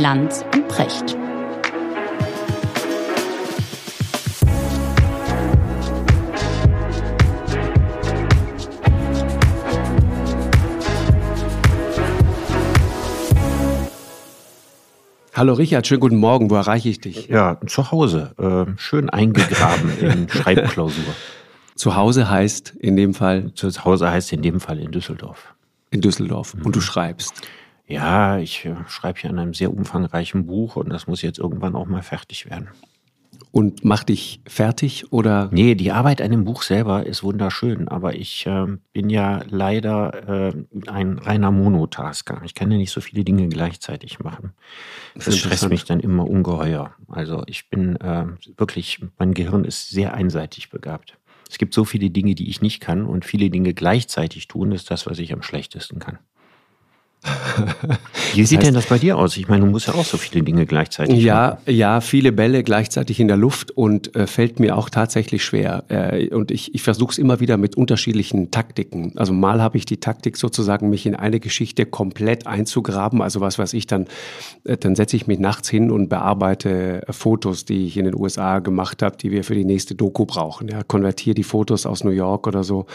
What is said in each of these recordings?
Lanz und Precht. Hallo Richard, schönen guten Morgen. Wo erreiche ich dich? Ja, zu Hause. Äh, schön eingegraben in Schreibklausur. Zu Hause heißt in dem Fall? Zu Hause heißt in dem Fall in Düsseldorf. In Düsseldorf. Mhm. Und du schreibst? Ja, ich äh, schreibe hier an einem sehr umfangreichen Buch und das muss jetzt irgendwann auch mal fertig werden und macht dich fertig oder? Nee, die Arbeit an dem Buch selber ist wunderschön, aber ich äh, bin ja leider äh, ein reiner Monotasker. Ich kann ja nicht so viele Dinge gleichzeitig machen. Das, das stresst mich dann immer ungeheuer. Also ich bin äh, wirklich, mein Gehirn ist sehr einseitig begabt. Es gibt so viele Dinge, die ich nicht kann und viele Dinge gleichzeitig tun, ist das, was ich am schlechtesten kann. Wie sieht heißt, denn das bei dir aus? Ich meine, du musst ja auch so viele Dinge gleichzeitig Ja, machen. ja, viele Bälle gleichzeitig in der Luft und äh, fällt mir auch tatsächlich schwer. Äh, und ich, ich versuche es immer wieder mit unterschiedlichen Taktiken. Also mal habe ich die Taktik sozusagen, mich in eine Geschichte komplett einzugraben. Also was weiß ich, dann, äh, dann setze ich mich nachts hin und bearbeite äh, Fotos, die ich in den USA gemacht habe, die wir für die nächste Doku brauchen. Ja, konvertiere die Fotos aus New York oder so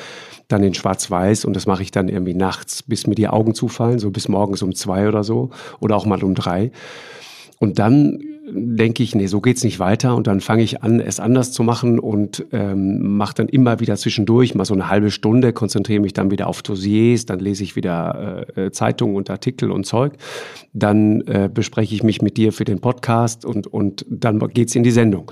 dann in Schwarz-Weiß und das mache ich dann irgendwie nachts, bis mir die Augen zufallen, so bis morgens um zwei oder so oder auch mal um drei. Und dann denke ich, nee, so geht's nicht weiter. Und dann fange ich an, es anders zu machen und ähm, mache dann immer wieder zwischendurch mal so eine halbe Stunde, konzentriere mich dann wieder auf Dossiers, dann lese ich wieder äh, äh Zeitungen und Artikel und Zeug. Dann äh, bespreche ich mich mit dir für den Podcast und, und dann geht's in die Sendung.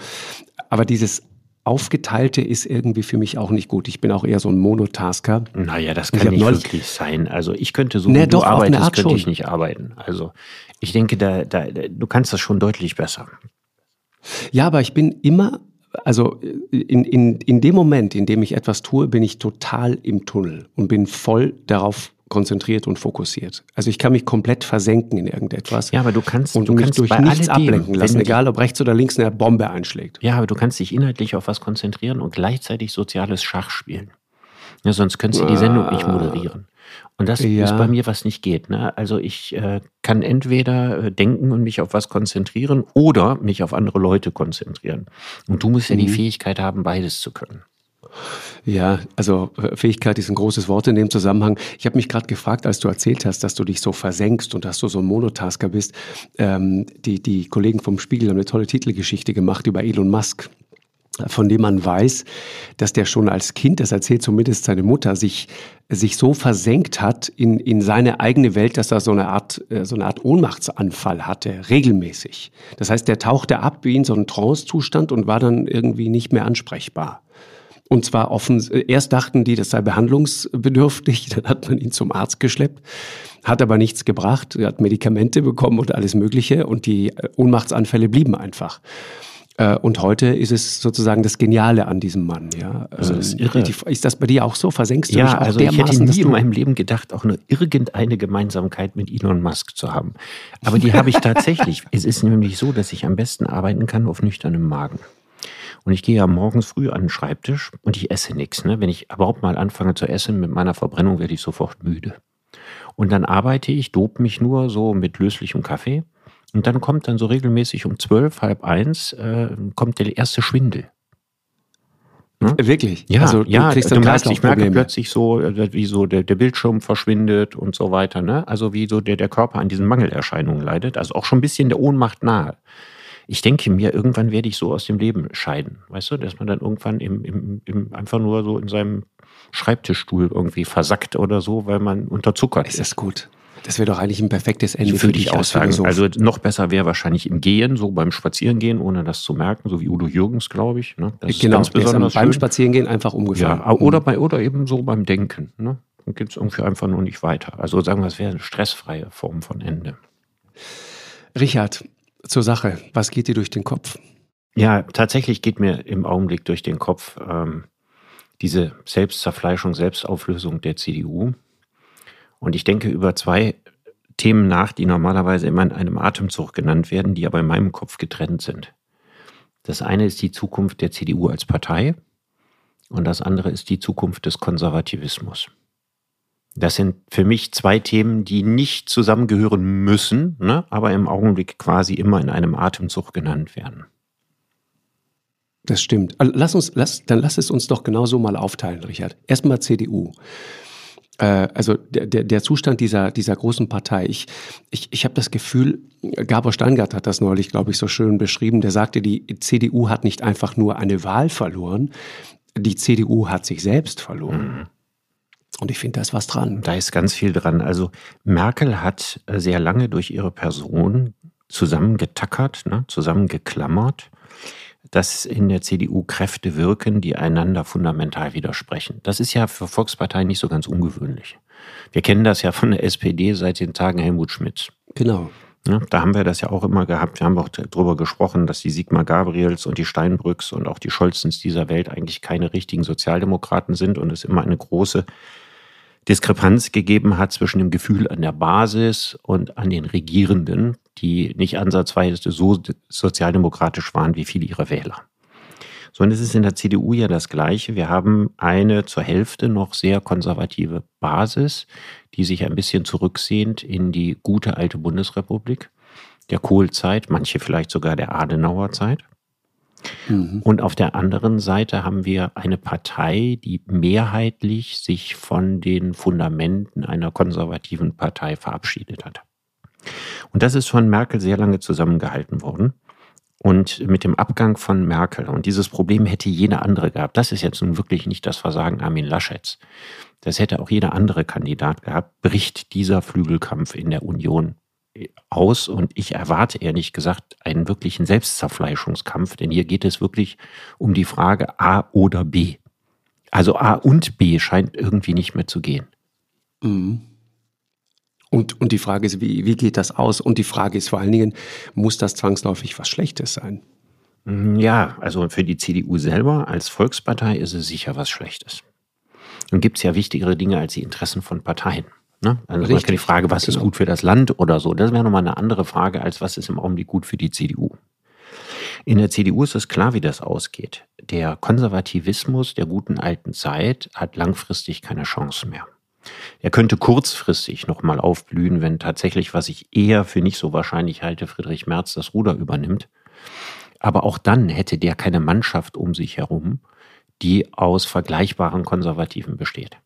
Aber dieses Aufgeteilte ist irgendwie für mich auch nicht gut. Ich bin auch eher so ein Monotasker. Naja, das kann nicht wirklich sein. Also ich könnte so, wie doch, du arbeitest, könnte schon. ich nicht arbeiten. Also ich denke, da, da, du kannst das schon deutlich besser. Ja, aber ich bin immer, also in, in, in dem Moment, in dem ich etwas tue, bin ich total im Tunnel und bin voll darauf konzentriert und fokussiert. Also ich kann mich komplett versenken in irgendetwas. Ja, aber du kannst und du mich kannst durch nichts ablenken lassen, egal ob rechts oder links eine Bombe einschlägt. Ja, aber du kannst dich inhaltlich auf was konzentrieren und gleichzeitig soziales Schach spielen. Ja, sonst könntest du die Sendung nicht moderieren. Und das ja. ist bei mir, was nicht geht. Ne? Also ich äh, kann entweder äh, denken und mich auf was konzentrieren oder mich auf andere Leute konzentrieren. Und du musst ja mhm. die Fähigkeit haben, beides zu können. Ja, also äh, Fähigkeit ist ein großes Wort in dem Zusammenhang. Ich habe mich gerade gefragt, als du erzählt hast, dass du dich so versenkst und dass du so ein Monotasker bist. Ähm, die, die Kollegen vom Spiegel haben eine tolle Titelgeschichte gemacht über Elon Musk von dem man weiß, dass der schon als Kind, das erzählt zumindest seine Mutter, sich, sich so versenkt hat in, in seine eigene Welt, dass er so eine Art, äh, so eine Art Ohnmachtsanfall hatte, regelmäßig. Das heißt, der tauchte ab wie in so einen Trance-Zustand und war dann irgendwie nicht mehr ansprechbar. Und zwar offen, erst dachten die, das sei behandlungsbedürftig, dann hat man ihn zum Arzt geschleppt, hat aber nichts gebracht, er hat Medikamente bekommen und alles Mögliche und die äh, Ohnmachtsanfälle blieben einfach. Äh, und heute ist es sozusagen das Geniale an diesem Mann. Ja. Also das ist, ähm, irre. ist das bei dir auch so? Versenkst du ja, dich auch also ich hätte nie in meinem Leben gedacht, auch nur irgendeine Gemeinsamkeit mit Elon Musk zu haben. Aber die habe ich tatsächlich. es ist nämlich so, dass ich am besten arbeiten kann auf nüchternem Magen. Und ich gehe ja morgens früh an den Schreibtisch und ich esse nichts. Ne? Wenn ich überhaupt mal anfange zu essen mit meiner Verbrennung, werde ich sofort müde. Und dann arbeite ich, dope mich nur so mit löslichem Kaffee. Und dann kommt dann so regelmäßig um zwölf, halb eins, äh, kommt der erste Schwindel. Hm? Wirklich? Ja, also, du, ja, du merkst, ich merke plötzlich so, äh, wie so der, der, Bildschirm verschwindet und so weiter. Ne? Also wie so der, der Körper an diesen Mangelerscheinungen leidet. Also auch schon ein bisschen der Ohnmacht nahe ich denke mir, irgendwann werde ich so aus dem Leben scheiden. Weißt du, dass man dann irgendwann im, im, im einfach nur so in seinem Schreibtischstuhl irgendwie versackt oder so, weil man unterzuckert ist. Ist das gut? Das wäre doch eigentlich ein perfektes Ende für dich auch sagen. Also noch besser wäre wahrscheinlich im Gehen, so beim Spazierengehen, ohne das zu merken, so wie Udo Jürgens, glaube ich. Ne? Das genau, ist ganz besonders beim Spazierengehen einfach umgefallen. Ja, oder, bei, oder eben so beim Denken. Ne? Dann geht es irgendwie einfach nur nicht weiter. Also sagen wir, es wäre eine stressfreie Form von Ende. Richard, zur Sache. Was geht dir durch den Kopf? Ja, tatsächlich geht mir im Augenblick durch den Kopf ähm, diese Selbstzerfleischung, Selbstauflösung der CDU. Und ich denke über zwei Themen nach, die normalerweise immer in einem Atemzug genannt werden, die aber in meinem Kopf getrennt sind. Das eine ist die Zukunft der CDU als Partei und das andere ist die Zukunft des Konservativismus. Das sind für mich zwei Themen, die nicht zusammengehören müssen, ne, aber im Augenblick quasi immer in einem Atemzug genannt werden. Das stimmt. Also lass uns, lass, dann lass es uns doch genauso mal aufteilen, Richard. Erstmal CDU. Äh, also der, der, der Zustand dieser, dieser großen Partei. Ich, ich, ich habe das Gefühl, Gabor Steingart hat das neulich, glaube ich, so schön beschrieben. Der sagte, die CDU hat nicht einfach nur eine Wahl verloren, die CDU hat sich selbst verloren. Mhm. Und ich finde, da ist was dran. Da ist ganz viel dran. Also Merkel hat sehr lange durch ihre Person zusammengetackert, ne, zusammengeklammert dass in der CDU Kräfte wirken, die einander fundamental widersprechen. Das ist ja für Volksparteien nicht so ganz ungewöhnlich. Wir kennen das ja von der SPD seit den Tagen Helmut Schmidt. Genau. Ja, da haben wir das ja auch immer gehabt. Wir haben auch darüber gesprochen, dass die Sigmar Gabriels und die Steinbrücks und auch die Scholzens dieser Welt eigentlich keine richtigen Sozialdemokraten sind und es immer eine große Diskrepanz gegeben hat zwischen dem Gefühl an der Basis und an den Regierenden, die nicht ansatzweise so sozialdemokratisch waren wie viele ihrer Wähler. So, und es ist in der CDU ja das Gleiche. Wir haben eine zur Hälfte noch sehr konservative Basis, die sich ein bisschen zurücksehnt in die gute alte Bundesrepublik, der Kohlzeit, manche vielleicht sogar der Adenauerzeit. Mhm. Und auf der anderen Seite haben wir eine Partei, die mehrheitlich sich von den Fundamenten einer konservativen Partei verabschiedet hat. Und das ist von Merkel sehr lange zusammengehalten worden. Und mit dem Abgang von Merkel, und dieses Problem hätte jeder andere gehabt, das ist jetzt nun wirklich nicht das Versagen Armin Laschets, das hätte auch jeder andere Kandidat gehabt, bricht dieser Flügelkampf in der Union aus und ich erwarte ehrlich gesagt einen wirklichen Selbstzerfleischungskampf, denn hier geht es wirklich um die Frage A oder B. Also A und B scheint irgendwie nicht mehr zu gehen. Mhm. Und, und die Frage ist, wie, wie geht das aus? Und die Frage ist vor allen Dingen, muss das zwangsläufig was Schlechtes sein? Mhm, ja, also für die CDU selber als Volkspartei ist es sicher was Schlechtes. Nun gibt es ja wichtigere Dinge als die Interessen von Parteien. Ne? Also Richtig. die Frage, was genau. ist gut für das Land oder so, das wäre nochmal eine andere Frage, als was ist im Augenblick gut für die CDU. In der CDU ist es klar, wie das ausgeht. Der Konservativismus der guten alten Zeit hat langfristig keine Chance mehr. Er könnte kurzfristig nochmal aufblühen, wenn tatsächlich, was ich eher für nicht so wahrscheinlich halte, Friedrich Merz das Ruder übernimmt. Aber auch dann hätte der keine Mannschaft um sich herum, die aus vergleichbaren Konservativen besteht.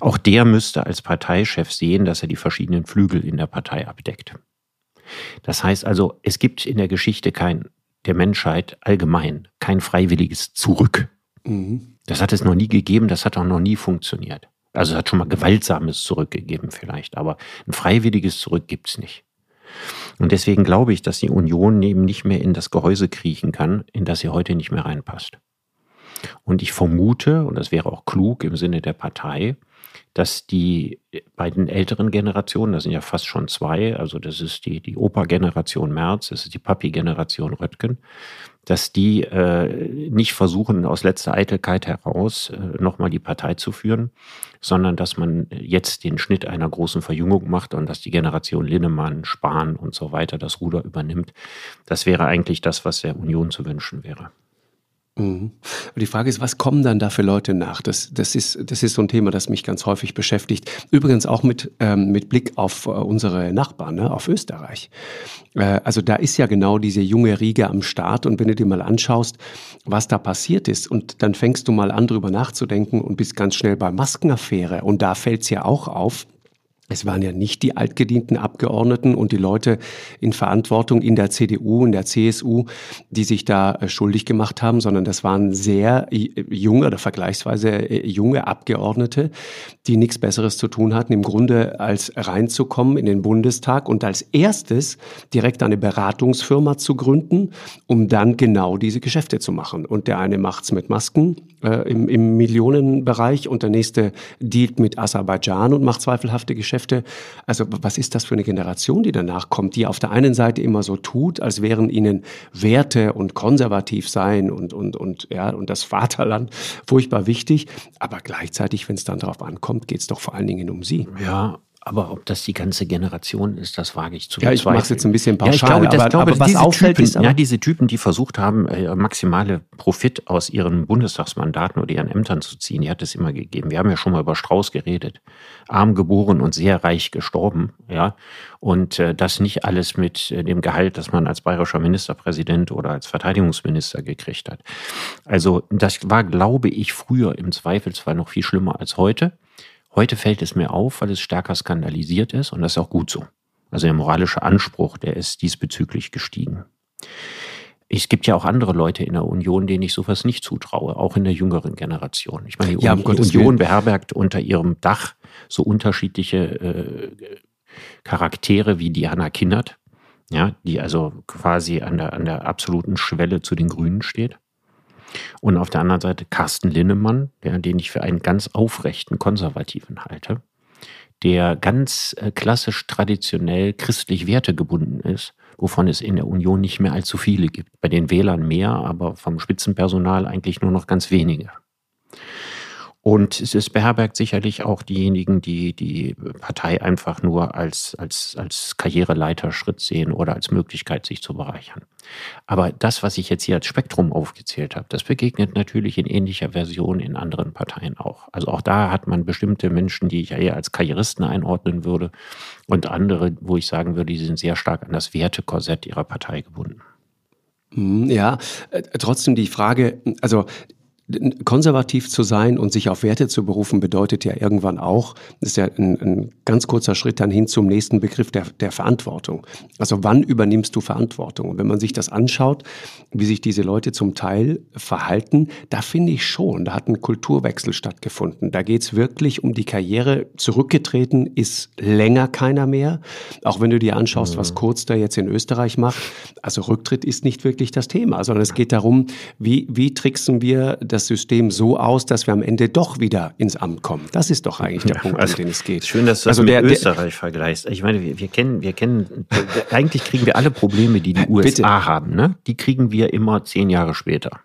Auch der müsste als Parteichef sehen, dass er die verschiedenen Flügel in der Partei abdeckt. Das heißt also, es gibt in der Geschichte kein, der Menschheit allgemein kein freiwilliges Zurück. Mhm. Das hat es noch nie gegeben, das hat auch noch nie funktioniert. Also es hat schon mal gewaltsames zurückgegeben vielleicht, aber ein freiwilliges Zurück gibt es nicht. Und deswegen glaube ich, dass die Union eben nicht mehr in das Gehäuse kriechen kann, in das sie heute nicht mehr reinpasst. Und ich vermute, und das wäre auch klug im Sinne der Partei, dass die beiden älteren Generationen, das sind ja fast schon zwei, also das ist die, die Opa-Generation Merz, das ist die Papi-Generation Röttgen, dass die äh, nicht versuchen, aus letzter Eitelkeit heraus äh, nochmal die Partei zu führen, sondern dass man jetzt den Schnitt einer großen Verjüngung macht und dass die Generation Linnemann, Spahn und so weiter das Ruder übernimmt. Das wäre eigentlich das, was der Union zu wünschen wäre. Mhm. Die Frage ist, was kommen dann da für Leute nach? Das, das, ist, das ist so ein Thema, das mich ganz häufig beschäftigt. Übrigens auch mit, ähm, mit Blick auf äh, unsere Nachbarn, ne, auf Österreich. Äh, also da ist ja genau diese junge Riege am Start und wenn du dir mal anschaust, was da passiert ist und dann fängst du mal an, drüber nachzudenken und bist ganz schnell bei Maskenaffäre und da fällt's ja auch auf, es waren ja nicht die altgedienten Abgeordneten und die Leute in Verantwortung in der CDU, in der CSU, die sich da äh, schuldig gemacht haben, sondern das waren sehr junge oder vergleichsweise äh, junge Abgeordnete, die nichts Besseres zu tun hatten, im Grunde als reinzukommen in den Bundestag und als erstes direkt eine Beratungsfirma zu gründen, um dann genau diese Geschäfte zu machen. Und der eine macht's mit Masken äh, im, im Millionenbereich und der nächste dealt mit Aserbaidschan und macht zweifelhafte Geschäfte. Also was ist das für eine Generation, die danach kommt, die auf der einen Seite immer so tut, als wären ihnen Werte und konservativ sein und, und, und, ja, und das Vaterland furchtbar wichtig. Aber gleichzeitig, wenn es dann darauf ankommt, geht es doch vor allen Dingen um sie. Ja, Aber ob das die ganze Generation ist, das wage ich zu Ja, ich mache es jetzt ein bisschen pauschal, ja, ich glaube, das, aber, glaube, aber was diese auffällt Typen, ist ja, diese Typen, die versucht haben, äh, maximale Profit aus ihren Bundestagsmandaten oder ihren Ämtern zu ziehen, die hat es immer gegeben. Wir haben ja schon mal über Strauß geredet. Arm geboren und sehr reich gestorben, ja. Und äh, das nicht alles mit äh, dem Gehalt, das man als bayerischer Ministerpräsident oder als Verteidigungsminister gekriegt hat. Also das war, glaube ich, früher im Zweifelsfall noch viel schlimmer als heute. Heute fällt es mir auf, weil es stärker skandalisiert ist und das ist auch gut so. Also der moralische Anspruch, der ist diesbezüglich gestiegen. Es gibt ja auch andere Leute in der Union, denen ich sowas nicht zutraue, auch in der jüngeren Generation. Ich meine, die Ja, Gottes Union beherbergt unter ihrem Dach so unterschiedliche äh, Charaktere wie Diana Kindert, ja, die also quasi an der, an der absoluten Schwelle zu den Grünen steht. Und auf der anderen Seite Carsten Linnemann, der, den ich für einen ganz aufrechten Konservativen halte, der ganz äh, klassisch traditionell christlich wertegebunden ist, wovon es in der Union nicht mehr allzu viele gibt. Bei den Wählern mehr, aber vom Spitzenpersonal eigentlich nur noch ganz wenige. Und es beherbergt sicherlich auch diejenigen, die die Partei einfach nur als, als, als Karriereleiterschritt sehen oder als Möglichkeit, sich zu bereichern. Aber das, was ich jetzt hier als Spektrum aufgezählt habe, das begegnet natürlich in ähnlicher Version in anderen Parteien auch. Also auch da hat man bestimmte Menschen, die ich eher als Karrieristen einordnen würde und andere, wo ich sagen würde, die sind sehr stark an das Wertekorsett ihrer Partei gebunden. Mm, Ja, äh, trotzdem die Frage, also konservativ zu sein und sich auf Werte zu berufen, bedeutet ja irgendwann auch, das ist ja ein, ein ganz kurzer Schritt dann hin zum nächsten Begriff der, der Verantwortung. Also wann übernimmst du Verantwortung? Und wenn man sich das anschaut, wie sich diese Leute zum Teil verhalten, da finde ich schon, da hat ein Kulturwechsel stattgefunden. Da geht es wirklich um die Karriere. Zurückgetreten ist länger keiner mehr. Auch wenn du dir anschaust, was Kurz da jetzt in Österreich macht. Also Rücktritt ist nicht wirklich das Thema, sondern es geht darum, wie, wie tricksen wir das System so aus, dass wir am Ende doch wieder ins Amt kommen. Das ist doch eigentlich der Punkt, um den es geht. Schön, dass du Also das der- mit der- Österreich vergleichst. Ich meine, wir, wir kennen, wir kennen, eigentlich kriegen wir alle Probleme, die die USA Bitte. haben, ne? Die kriegen wir immer zehn Jahre später.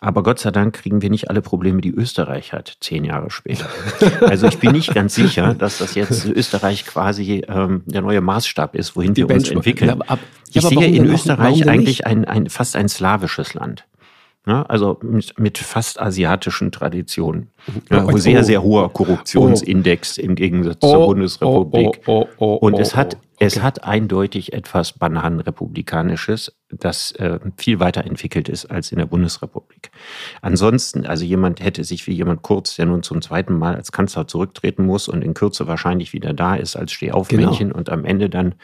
Aber Gott sei Dank kriegen wir nicht alle Probleme, die Österreich hat, zehn Jahre später. Also ich bin nicht ganz sicher, dass das jetzt Österreich quasi ähm, der neue Maßstab ist, wohin Die wir uns Benchmark. entwickeln. Ja, ab- ich ja, aber sehe in Österreich eigentlich ein, ein, fast ein slawisches Land. Ne? Also mit, mit fast asiatischen Traditionen, ja, Oh, sehr, oh. sehr hoher Korruptionsindex im Gegensatz zur Oh, Bundesrepublik. oh, oh, oh, Und oh, es hat, oh, es hat eindeutig etwas Bananenrepublikanisches, das äh, viel weiterentwickelt ist als in der Bundesrepublik. Ansonsten, also jemand hätte sich wie jemand Kurz, der nun zum zweiten Mal als Kanzler zurücktreten muss und in Kürze wahrscheinlich wieder da ist als Stehaufmännchen und am Ende dann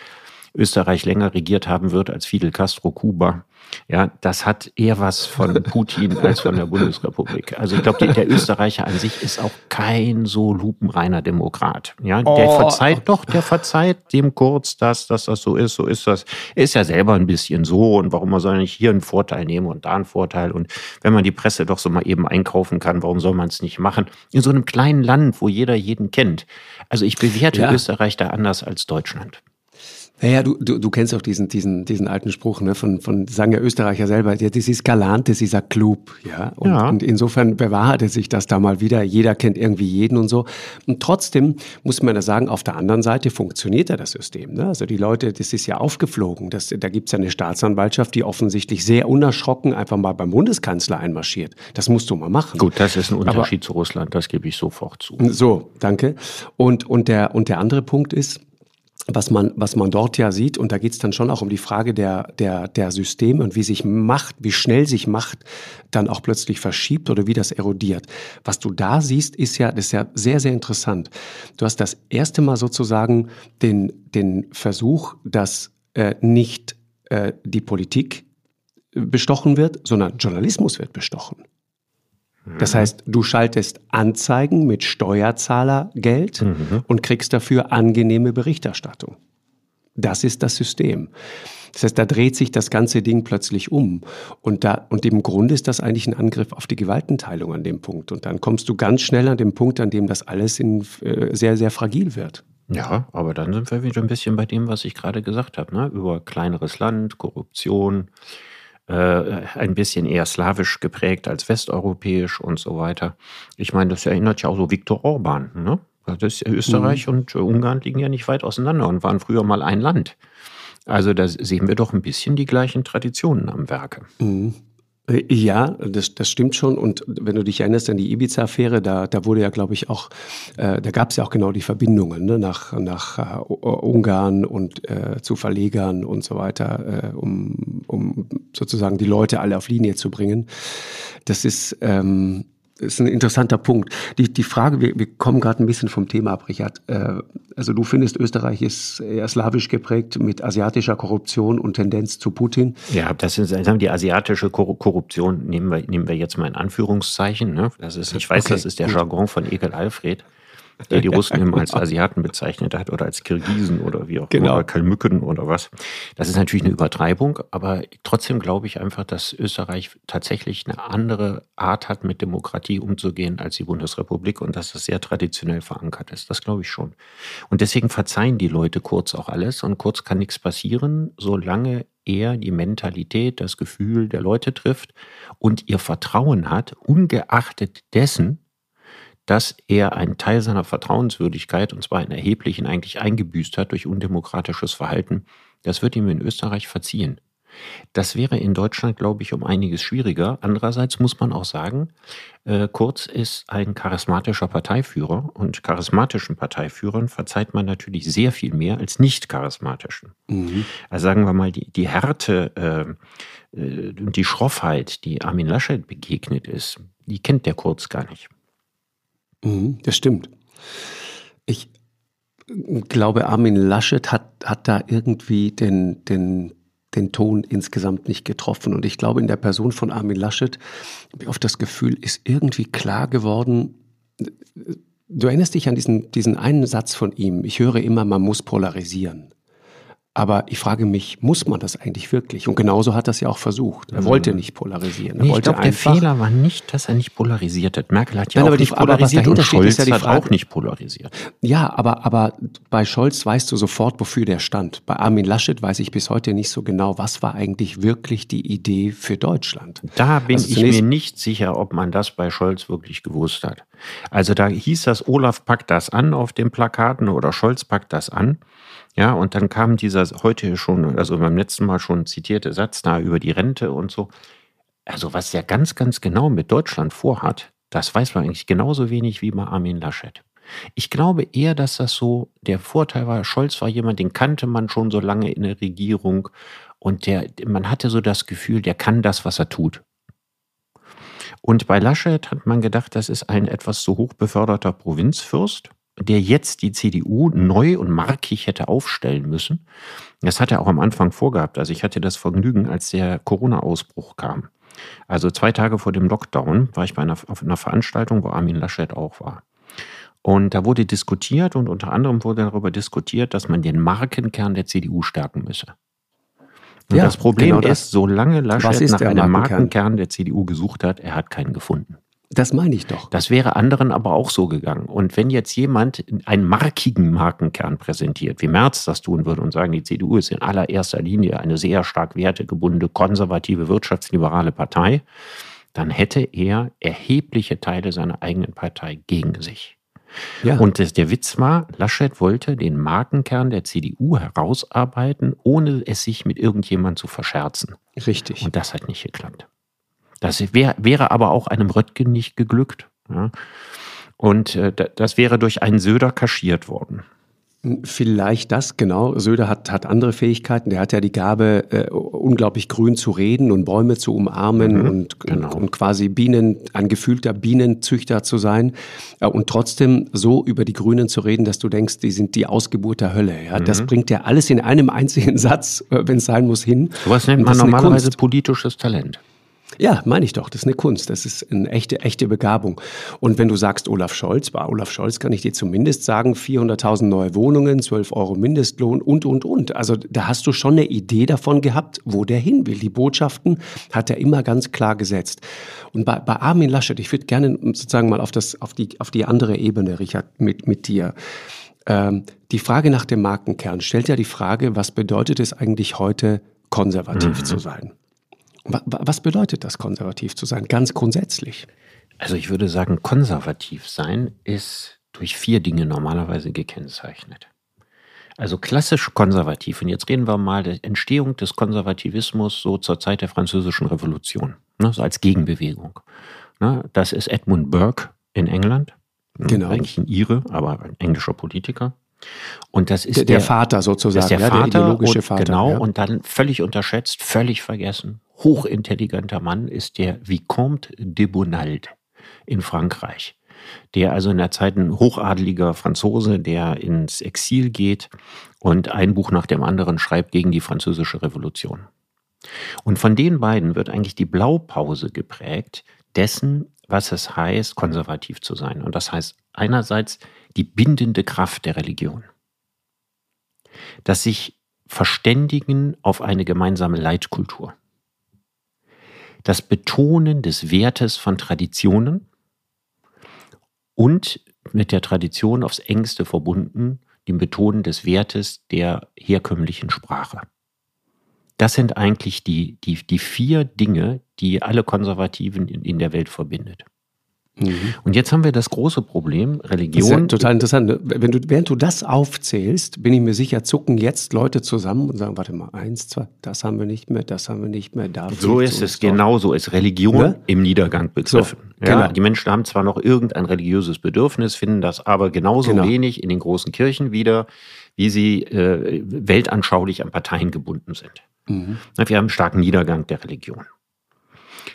Österreich länger regiert haben wird als Fidel Castro Kuba. Ja, das hat eher was von Putin als von der Bundesrepublik. Also ich glaube, der Österreicher an sich ist auch kein so lupenreiner Demokrat. Ja, der Oh. verzeiht doch, der verzeiht dem kurz, dass, dass das so ist, so ist das. Er ist ja selber ein bisschen so und warum soll er nicht hier einen Vorteil nehmen und da einen Vorteil und wenn man die Presse doch so mal eben einkaufen kann, warum soll man es nicht machen? In so einem kleinen Land, wo jeder jeden kennt. Also ich bewerte Ja. Österreich da anders als Deutschland. Naja, du, du, du kennst auch diesen, diesen, diesen alten Spruch ne, von, von, sagen ja Österreicher selber, ja, das ist galant, das ist ein Club. Ja? Und, Ja. und insofern bewahrheitet sich das da mal wieder. Jeder kennt irgendwie jeden und so. Und trotzdem muss man ja sagen, auf der anderen Seite funktioniert ja das System. Ne? Also die Leute, das ist ja aufgeflogen. Das, da gibt's ja eine Staatsanwaltschaft, die offensichtlich sehr unerschrocken einfach mal beim Bundeskanzler einmarschiert. Das musst du mal machen. Gut, das ist ein Unterschied zu Russland, das gebe ich sofort zu. So, danke. Und, und, der, und der andere Punkt ist, was man, was man dort ja sieht, und da geht's dann schon auch um die Frage der, der, der Systeme und wie sich Macht, wie schnell sich Macht dann auch plötzlich verschiebt oder wie das erodiert. Was du da siehst, ist ja, das ist ja sehr, sehr interessant. Du hast das erste Mal sozusagen den, den Versuch, dass äh, nicht äh, die Politik bestochen wird, sondern Journalismus wird bestochen. Das heißt, du schaltest Anzeigen mit Steuerzahlergeld und kriegst dafür angenehme Berichterstattung. Das ist das System. Das heißt, da dreht sich das ganze Ding plötzlich um. Und, da, und im Grunde ist das eigentlich ein Angriff auf die Gewaltenteilung an dem Punkt. Und dann kommst du ganz schnell an den Punkt, an dem das alles in, äh, sehr, sehr fragil wird. Ja, aber dann sind wir wieder ein bisschen bei dem, was ich gerade gesagt habe, ne? über kleineres Land, Korruption, äh, ein bisschen eher slawisch geprägt als westeuropäisch und so weiter. Ich meine, das erinnert ja auch so Viktor Orban, ne? Das Österreich mhm. und Ungarn liegen ja nicht weit auseinander und waren früher mal ein Land. Also da sehen wir doch ein bisschen die gleichen Traditionen am Werke. Mhm. Äh, ja, das, das stimmt schon. Und wenn du dich erinnerst an die Ibiza-Affäre, da, da wurde ja, glaube ich, auch, äh, da gab es ja auch genau die Verbindungen ne, nach, nach äh, Ungarn und äh, zu Verlegern und so weiter, äh, um, um sozusagen die Leute alle auf Linie zu bringen. Das ist, ähm, ist ein interessanter Punkt. Die, die Frage, wir, wir kommen gerade ein bisschen vom Thema ab, Richard. Äh, also du findest, Österreich ist eher slawisch geprägt mit asiatischer Korruption und Tendenz zu Putin. Ja, das ist die asiatische Korruption, nehmen wir, nehmen wir jetzt mal in Anführungszeichen. Ne? Das ist, ich weiß, okay, das ist der gut. Jargon von Ekel Alfred der die Russen immer als Asiaten bezeichnet hat oder als Kirgisen oder wie auch genau. immer, Kalmücken oder was. Das ist natürlich eine Übertreibung, aber trotzdem glaube ich einfach, dass Österreich tatsächlich eine andere Art hat, mit Demokratie umzugehen als die Bundesrepublik und dass das sehr traditionell verankert ist. Das glaube ich schon. Und deswegen verzeihen die Leute Kurz auch alles und Kurz kann nichts passieren, solange er die Mentalität, das Gefühl der Leute trifft und ihr Vertrauen hat, ungeachtet dessen, dass er einen Teil seiner Vertrauenswürdigkeit, und zwar einen erheblichen, eigentlich eingebüßt hat durch undemokratisches Verhalten, das wird ihm in Österreich verziehen. Das wäre in Deutschland, glaube ich, um einiges schwieriger. Andererseits muss man auch sagen, äh, Kurz ist ein charismatischer Parteiführer und charismatischen Parteiführern verzeiht man natürlich sehr viel mehr als nicht charismatischen. Mhm. Also sagen wir mal, die, die Härte äh, äh, und äh, die Schroffheit, die Armin Laschet begegnet ist, die kennt der Kurz gar nicht. Mhm, das stimmt. Ich glaube, Armin Laschet hat, hat da irgendwie den, den, den Ton insgesamt nicht getroffen. Und ich glaube, in der Person von Armin Laschet habe ich oft das Gefühl, ist irgendwie klar geworden, du erinnerst dich an diesen, diesen einen Satz von ihm, ich höre immer, man muss polarisieren. Aber ich frage mich, muss man das eigentlich wirklich? Und genauso hat er es ja auch versucht. Er wollte mhm. nicht polarisieren. Er nee, wollte ich glaube, der Fehler war nicht, dass er nicht polarisiert hat. Merkel hat ja Nein, auch nicht polarisiert und Scholz ja hat auch nicht polarisiert. Ja, aber, aber bei Scholz weißt du sofort, wofür der stand. Bei Armin Laschet weiß ich bis heute nicht so genau, was war eigentlich wirklich die Idee für Deutschland. Da bin also ich mir nicht sicher, ob man das bei Scholz wirklich gewusst hat. Also da hieß das, Olaf packt das an auf den Plakaten oder Scholz packt das an. Ja, und dann kam dieser heute schon, also beim letzten Mal schon zitierte Satz da über die Rente und so. Also was der ganz, ganz genau mit Deutschland vorhat, das weiß man eigentlich genauso wenig wie bei Armin Laschet. Ich glaube eher, dass das so der Vorteil war. Scholz war jemand, den kannte man schon so lange in der Regierung und der, man hatte so das Gefühl, der kann das, was er tut. Und bei Laschet hat man gedacht, das ist ein etwas zu hoch beförderter Provinzfürst der jetzt die CDU neu und markig hätte aufstellen müssen. Das hat er auch am Anfang vorgehabt. Also ich hatte das Vergnügen, als der Corona-Ausbruch kam. Also zwei Tage vor dem Lockdown war ich bei einer, auf einer Veranstaltung, wo Armin Laschet auch war. Und da wurde diskutiert und unter anderem wurde darüber diskutiert, dass man den Markenkern der CDU stärken müsse. Und ja, das Problem genau das. ist, solange Laschet nach einem Markenkern? Markenkern der CDU gesucht hat, er hat keinen gefunden. Das meine ich doch. Das wäre anderen aber auch so gegangen. Und wenn jetzt jemand einen markigen Markenkern präsentiert, wie Merz das tun würde und sagen, die CDU ist in allererster Linie eine sehr stark wertegebundene, konservative, wirtschaftsliberale Partei, dann hätte er erhebliche Teile seiner eigenen Partei gegen sich. Ja. Und das, der Witz war, Laschet wollte den Markenkern der CDU herausarbeiten, ohne es sich mit irgendjemand zu verscherzen. Richtig. Und das hat nicht geklappt. Das wär, wäre aber auch einem Röttgen nicht geglückt. Ja. Und äh, das wäre durch einen Söder kaschiert worden. Vielleicht das, genau. Söder hat, hat andere Fähigkeiten. Der hat ja die Gabe, äh, unglaublich grün zu reden und Bäume zu umarmen mhm, und, genau. und quasi Bienen, ein gefühlter Bienenzüchter zu sein. Äh, und trotzdem so über die Grünen zu reden, dass du denkst, die sind die Ausgeburt der Hölle. Ja? Mhm. Das bringt ja alles in einem einzigen Satz, äh, wenn es sein muss, hin. Was nennt man normalerweise politisches Talent. Ja, meine ich doch. Das ist eine Kunst. Das ist eine echte, echte Begabung. Und wenn du sagst Olaf Scholz, bei Olaf Scholz kann ich dir zumindest sagen, 400.000 neue Wohnungen, 12 Euro Mindestlohn und, und, und. Also da hast du schon eine Idee davon gehabt, wo der hin will. Die Botschaften hat er immer ganz klar gesetzt. Und bei, bei Armin Laschet, ich würde gerne sozusagen mal auf, das, auf, die, auf die andere Ebene, Richard, mit, mit dir. Ähm, die Frage nach dem Markenkern stellt ja die Frage, was bedeutet es eigentlich heute, konservativ mhm. zu sein? Was bedeutet das, konservativ zu sein, ganz grundsätzlich? Also ich würde sagen, konservativ sein ist durch vier Dinge normalerweise gekennzeichnet. Also klassisch konservativ. Und jetzt reden wir mal der Entstehung des Konservativismus so zur Zeit der Französischen Revolution, ne, so als Gegenbewegung. Ne, das ist Edmund Burke in England. Genau. Eigentlich ein Ire, aber ein englischer Politiker. Und das ist der, der, der Vater sozusagen, das ist der, ja, Vater, der ideologische und, Vater. Genau, ja. und dann völlig unterschätzt, völlig vergessen, hochintelligenter Mann ist der Vicomte de Bonald in Frankreich. Der also in der Zeit ein hochadeliger Franzose, der ins Exil geht und ein Buch nach dem anderen schreibt gegen die französische Revolution. Und von den beiden wird eigentlich die Blaupause geprägt dessen, was es heißt, konservativ zu sein. Und das heißt einerseits die bindende Kraft der Religion. Dass sich verständigen auf eine gemeinsame Leitkultur. Das Betonen des Wertes von Traditionen und mit der Tradition aufs engste verbunden dem Betonen des Wertes der herkömmlichen Sprache. Das sind eigentlich die, die, die vier Dinge, die alle Konservativen in, in der Welt verbindet. Mhm. Und jetzt haben wir das große Problem, Religion. Das ist ja total interessant. Ne? Wenn du, während du das aufzählst, bin ich mir sicher, zucken jetzt Leute zusammen und sagen, warte mal, eins, zwei, das haben wir nicht mehr, das haben wir nicht mehr, da. So ist es, genau so ist Religion ne? im Niedergang begriffen. So, ja, genau. Die Menschen haben zwar noch irgendein religiöses Bedürfnis, finden das aber genauso genau. wenig in den großen Kirchen wieder, wie sie äh, weltanschaulich an Parteien gebunden sind. Mhm. Wir haben einen starken Niedergang der Religion.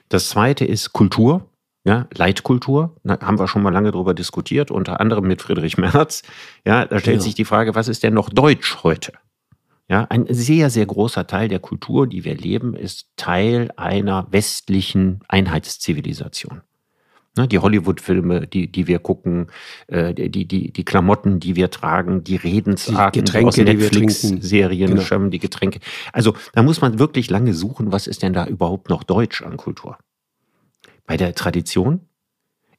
Das zweite ist Kultur. Ja, Leitkultur, da haben wir schon mal lange drüber diskutiert, unter anderem mit Friedrich Merz. Ja, da stellt ja. sich die Frage, was ist denn noch Deutsch heute? Ja, ein sehr, sehr großer Teil der Kultur, die wir leben, ist Teil einer westlichen Einheitszivilisation. Ne, die Hollywood-Filme, die, die wir gucken, äh, die, die, die Klamotten, die wir tragen, die Redensarten, die Getränke, die Netflix-Serien, genau. die Getränke. Also da muss man wirklich lange suchen, was ist denn da überhaupt noch Deutsch an Kultur? Bei der Tradition?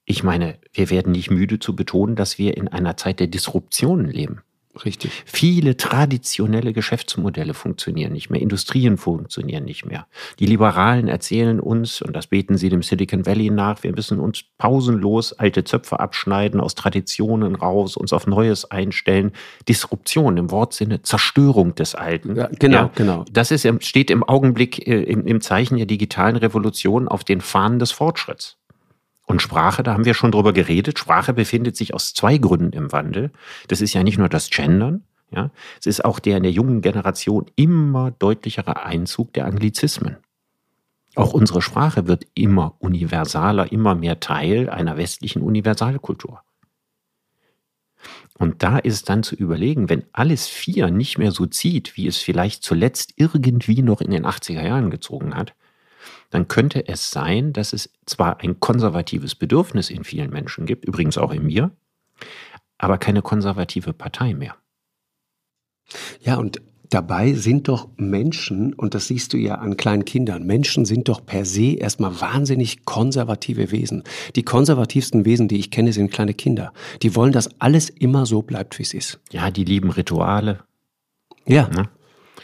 Ich meine, wir werden nicht müde zu betonen, dass wir in einer Zeit der Disruptionen leben. Richtig. Viele traditionelle Geschäftsmodelle funktionieren nicht mehr, Industrien funktionieren nicht mehr. Die Liberalen erzählen uns, und das beten sie dem Silicon Valley nach, wir müssen uns pausenlos alte Zöpfe abschneiden, aus Traditionen raus, uns auf Neues einstellen. Disruption im Wortsinne, Zerstörung des Alten. Ja, genau, ja, genau. Das ist, steht im Augenblick äh, im, im Zeichen der digitalen Revolution auf den Fahnen des Fortschritts. Und Sprache, da haben wir schon drüber geredet. Sprache befindet sich aus zwei Gründen im Wandel. Das ist ja nicht nur das Gendern, ja, es ist auch der in der jungen Generation immer deutlichere Einzug der Anglizismen. Auch unsere Sprache wird immer universaler, immer mehr Teil einer westlichen Universalkultur. Und da ist dann zu überlegen, wenn alles vier nicht mehr so zieht, wie es vielleicht zuletzt irgendwie noch in den 80er Jahren gezogen hat, dann könnte es sein, dass es zwar ein konservatives Bedürfnis in vielen Menschen gibt, übrigens auch in mir, aber keine konservative Partei mehr. Ja, und dabei sind doch Menschen, und das siehst du ja an kleinen Kindern, Menschen sind doch per se erstmal wahnsinnig konservative Wesen. Die konservativsten Wesen, die ich kenne, sind kleine Kinder. Die wollen, dass alles immer so bleibt, wie es ist. Ja, die lieben Rituale. Ja. Ne?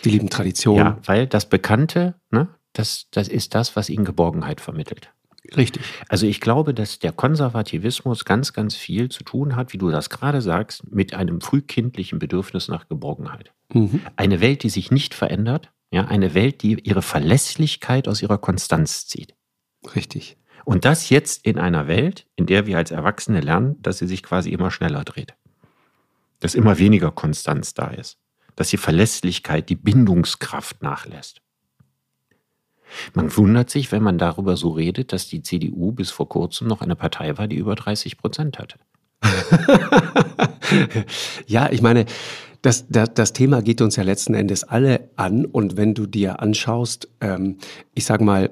Die lieben Traditionen. Ja, weil das Bekannte, ne, das, das ist das, was ihnen Geborgenheit vermittelt. Richtig. Also ich glaube, dass der Konservativismus ganz, ganz viel zu tun hat, wie du das gerade sagst, mit einem frühkindlichen Bedürfnis nach Geborgenheit. Mhm. Eine Welt, die sich nicht verändert, ja, eine Welt, die ihre Verlässlichkeit aus ihrer Konstanz zieht. Richtig. Und das jetzt in einer Welt, in der wir als Erwachsene lernen, dass sie sich quasi immer schneller dreht. Dass immer weniger Konstanz da ist. Dass die Verlässlichkeit, die Bindungskraft nachlässt. Man wundert sich, wenn man darüber so redet, dass die CDU bis vor kurzem noch eine Partei war, die über 30 Prozent hatte. ja, ich meine, das, das, das Thema geht uns ja letzten Endes alle an. Und wenn du dir anschaust, ähm, ich sag mal,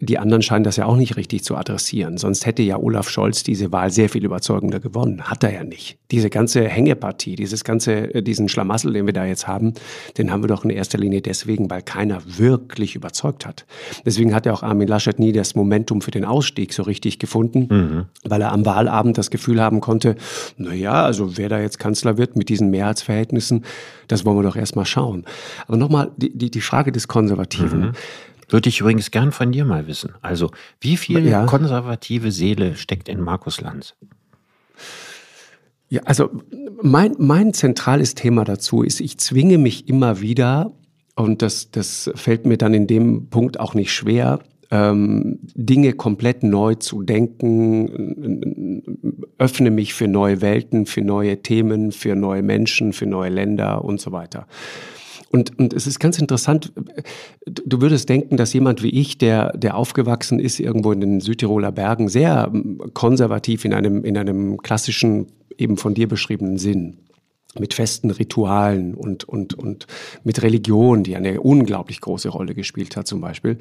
die anderen scheinen das ja auch nicht richtig zu adressieren. Sonst hätte ja Olaf Scholz diese Wahl sehr viel überzeugender gewonnen. Hat er ja nicht. Diese ganze Hängepartie, dieses ganze, äh, diesen Schlamassel, den wir da jetzt haben, den haben wir doch in erster Linie deswegen, weil keiner wirklich überzeugt hat. Deswegen hat ja auch Armin Laschet nie das Momentum für den Ausstieg so richtig gefunden, mhm. weil er am Wahlabend das Gefühl haben konnte, na ja, also wer da jetzt Kanzler wird mit diesen Mehrheitsverhältnissen, das wollen wir doch erst mal schauen. Aber nochmal die, die, die Frage des Konservativen. Mhm. Würde ich übrigens gern von dir mal wissen. Also, wie viel ja. konservative Seele steckt in Markus Lanz? Ja, also mein, mein zentrales Thema dazu ist, ich zwinge mich immer wieder, und das, das fällt mir dann in dem Punkt auch nicht schwer, ähm, Dinge komplett neu zu denken, öffne mich für neue Welten, für neue Themen, für neue Menschen, für neue Länder und so weiter. Und, und es ist ganz interessant, du würdest denken, dass jemand wie ich, der, der aufgewachsen ist irgendwo in den Südtiroler Bergen, sehr ähm, konservativ in einem, in einem klassischen, eben von dir beschriebenen Sinn, mit festen Ritualen und, und, und mit Religion, die eine unglaublich große Rolle gespielt hat zum Beispiel,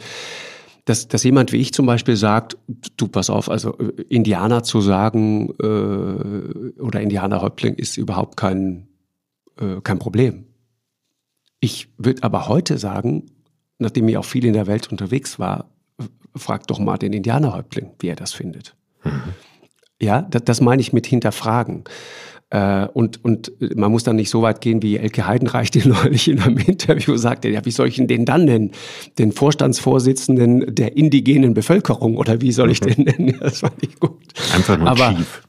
dass, dass jemand wie ich zum Beispiel sagt, du pass auf, also äh, Indianer zu sagen äh, oder Indianerhäuptling ist überhaupt kein, äh, kein Problem. Ich würde aber heute sagen, nachdem ich auch viel in der Welt unterwegs war, frag doch mal den Indianerhäuptling, wie er das findet. Mhm. Ja, das, das meine ich mit hinterfragen. Äh, und, und man muss dann nicht so weit gehen, wie Elke Heidenreich, die neulich in einem Interview sagte, ja, wie soll ich den dann nennen? Den Vorstandsvorsitzenden der indigenen Bevölkerung oder wie soll ich mhm. den nennen? Das fand ich gut. Einfach nur Aber, Chief.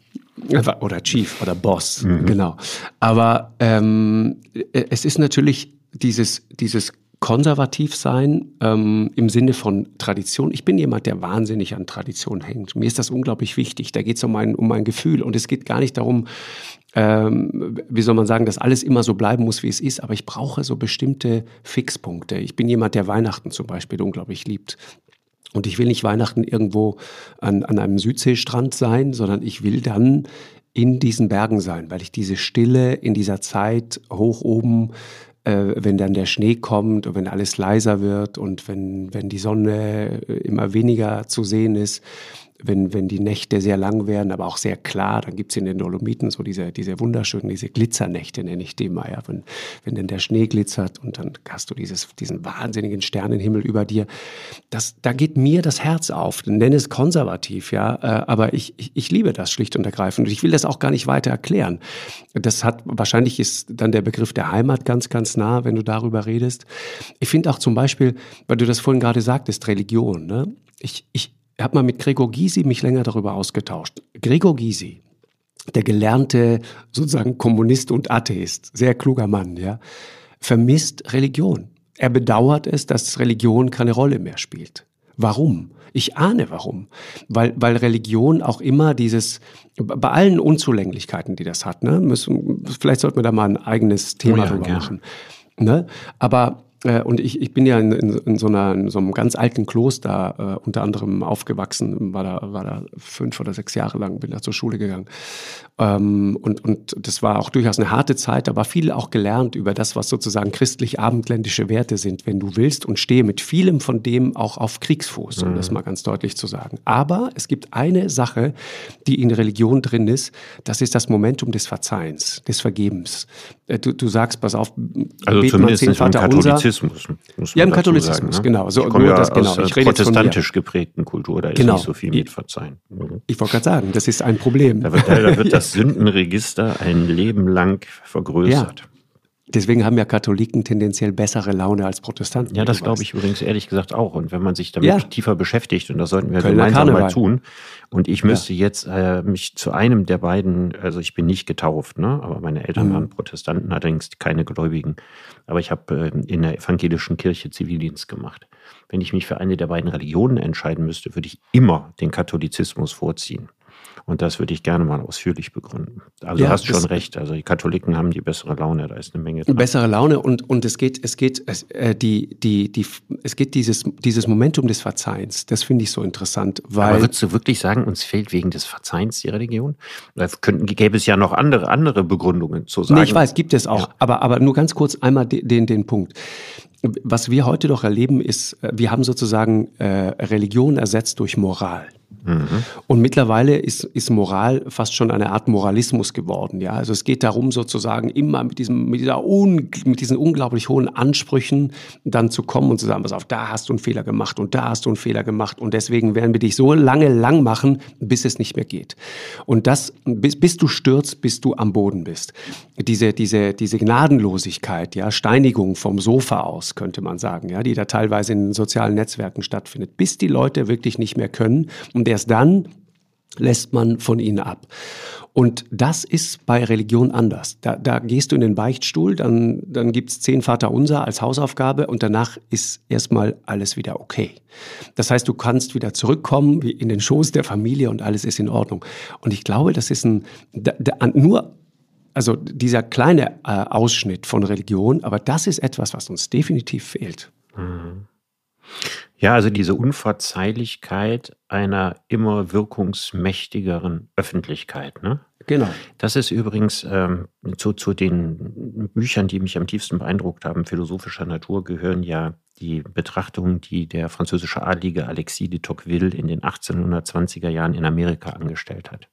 Oder Chief oder Boss, mhm. genau. Aber ähm, es ist natürlich dieses, dieses konservativ sein ähm, im Sinne von Tradition. Ich bin jemand, der wahnsinnig an Tradition hängt. Mir ist das unglaublich wichtig. Da geht es um mein, um mein Gefühl. Und es geht gar nicht darum, ähm, wie soll man sagen, dass alles immer so bleiben muss, wie es ist. Aber ich brauche so bestimmte Fixpunkte. Ich bin jemand, der Weihnachten zum Beispiel unglaublich liebt. Und ich will nicht Weihnachten irgendwo an, an einem Südseestrand sein, sondern ich will dann in diesen Bergen sein, weil ich diese Stille in dieser Zeit hoch oben wenn dann der Schnee kommt und wenn alles leiser wird und wenn, wenn die Sonne äh, immer weniger zu sehen ist, wenn, wenn die Nächte sehr lang werden, aber auch sehr klar, dann gibt's in den Dolomiten so diese, diese wunderschönen, diese Glitzernächte, nenne ich die mal, ja, wenn, wenn dann der Schnee glitzert und dann hast du dieses, diesen wahnsinnigen Sternenhimmel über dir. Das, da geht mir das Herz auf. Nenne es konservativ, ja, äh, aber ich, ich, ich liebe das schlicht und ergreifend und ich will das auch gar nicht weiter erklären. Das hat, wahrscheinlich ist dann der Begriff der Heimat ganz, ganz nah, wenn du darüber redest. Ich finde auch zum Beispiel, weil du das vorhin gerade sagtest, Religion, ne? Ich, ich habe mal mit Gregor Gysi mich länger darüber ausgetauscht. Gregor Gysi, der gelernte sozusagen Kommunist und Atheist, sehr kluger Mann, ja, vermisst Religion. Er bedauert es, dass Religion keine Rolle mehr spielt. Warum? Ich ahne warum. Weil, weil Religion auch immer dieses, bei allen Unzulänglichkeiten, die das hat, ne, müssen, vielleicht sollten wir da mal ein eigenes Thema oh ja, drüber machen. Ne? Aber und ich, ich bin ja in, in, in, so einer, in so einem ganz alten Kloster äh, unter anderem aufgewachsen, war da, war da fünf oder sechs Jahre lang, bin da zur Schule gegangen. Ähm, und, und das war auch durchaus eine harte Zeit, aber viel auch gelernt über das, was sozusagen christlich-abendländische Werte sind, wenn du willst, und stehe mit vielem von dem auch auf Kriegsfuß, um mhm. das mal ganz deutlich zu sagen. Aber es gibt eine Sache, die in Religion drin ist, das ist das Momentum des Verzeihens, des Vergebens. Äh, du, du sagst, pass auf, also zumindest im Katholizismus. ja, im Katholizismus, sagen, ne? genau. So, ich komme ja das, genau. aus ich protestantisch geprägten Kultur, da ist genau. nicht so viel mit Verzeihen. Mhm. Ich wollte gerade sagen, das ist ein Problem. Da wird, da wird das Sündenregister ein Leben lang vergrößert. Ja. Deswegen haben ja Katholiken tendenziell bessere Laune als Protestanten. Ja, das glaube ich übrigens ehrlich gesagt auch. Und wenn man sich damit ja. tiefer beschäftigt, und das sollten wir Kölner gemeinsam Karneval. mal tun, und ich müsste ja. jetzt äh, mich zu einem der beiden, also ich bin nicht getauft, ne? aber meine Eltern mhm. waren Protestanten, allerdings keine Gläubigen. Aber ich habe äh, in der evangelischen Kirche Zivildienst gemacht. Wenn ich mich für eine der beiden Religionen entscheiden müsste, würde ich immer den Katholizismus vorziehen. Und das würde ich gerne mal ausführlich begründen. Also ja, du hast schon recht. Also die Katholiken haben die bessere Laune, da ist eine Menge dran. Bessere Laune und, und es geht, es geht, es, äh, die, die, die, es geht dieses, dieses Momentum des Verzeihens. Das finde ich so interessant, weil. Aber würdest du wirklich sagen, uns fehlt wegen des Verzeihens die Religion? Da könnten, gäbe es ja noch andere, andere Begründungen zu sagen. Nee, ich weiß, gibt es auch. Ja. Aber, aber nur ganz kurz einmal den, den, den Punkt was wir heute doch erleben, ist, äh, wir haben sozusagen äh, Religion ersetzt durch Moral. Mhm. Und mittlerweile ist, ist Moral fast schon eine Art Moralismus geworden. Ja? Also es geht darum, sozusagen immer mit, diesem, mit, dieser un, mit diesen unglaublich hohen Ansprüchen dann zu kommen und zu sagen, pass auf, da hast du einen Fehler gemacht und da hast du einen Fehler gemacht und deswegen werden wir dich so lange lang machen, bis es nicht mehr geht. Und das, bis, bis du stürzt, bis du am Boden bist. Diese, diese, diese Gnadenlosigkeit, ja, Steinigung vom Sofa aus, könnte man sagen, ja, die da teilweise in sozialen Netzwerken stattfindet, bis die Leute wirklich nicht mehr können und erst dann lässt man von ihnen ab. Und das ist bei Religion anders. Da, da gehst du in den Beichtstuhl, dann, dann gibt's zehn Vater Unser als Hausaufgabe und danach ist erstmal alles wieder okay. Das heißt, du kannst wieder zurückkommen in den Schoß der Familie und alles ist in Ordnung. Und ich glaube, das ist ein, da, da, nur also dieser kleine äh, Ausschnitt von Religion, aber das ist etwas, was uns definitiv fehlt. Mhm. Ja, also diese Unverzeihlichkeit einer immer wirkungsmächtigeren Öffentlichkeit. Ne? Genau. Das ist übrigens ähm, zu, zu den Büchern, die mich am tiefsten beeindruckt haben, philosophischer Natur, gehören ja die Betrachtungen, die der französische Adlige Alexis de Tocqueville in den 1820er Jahren in Amerika angestellt hat.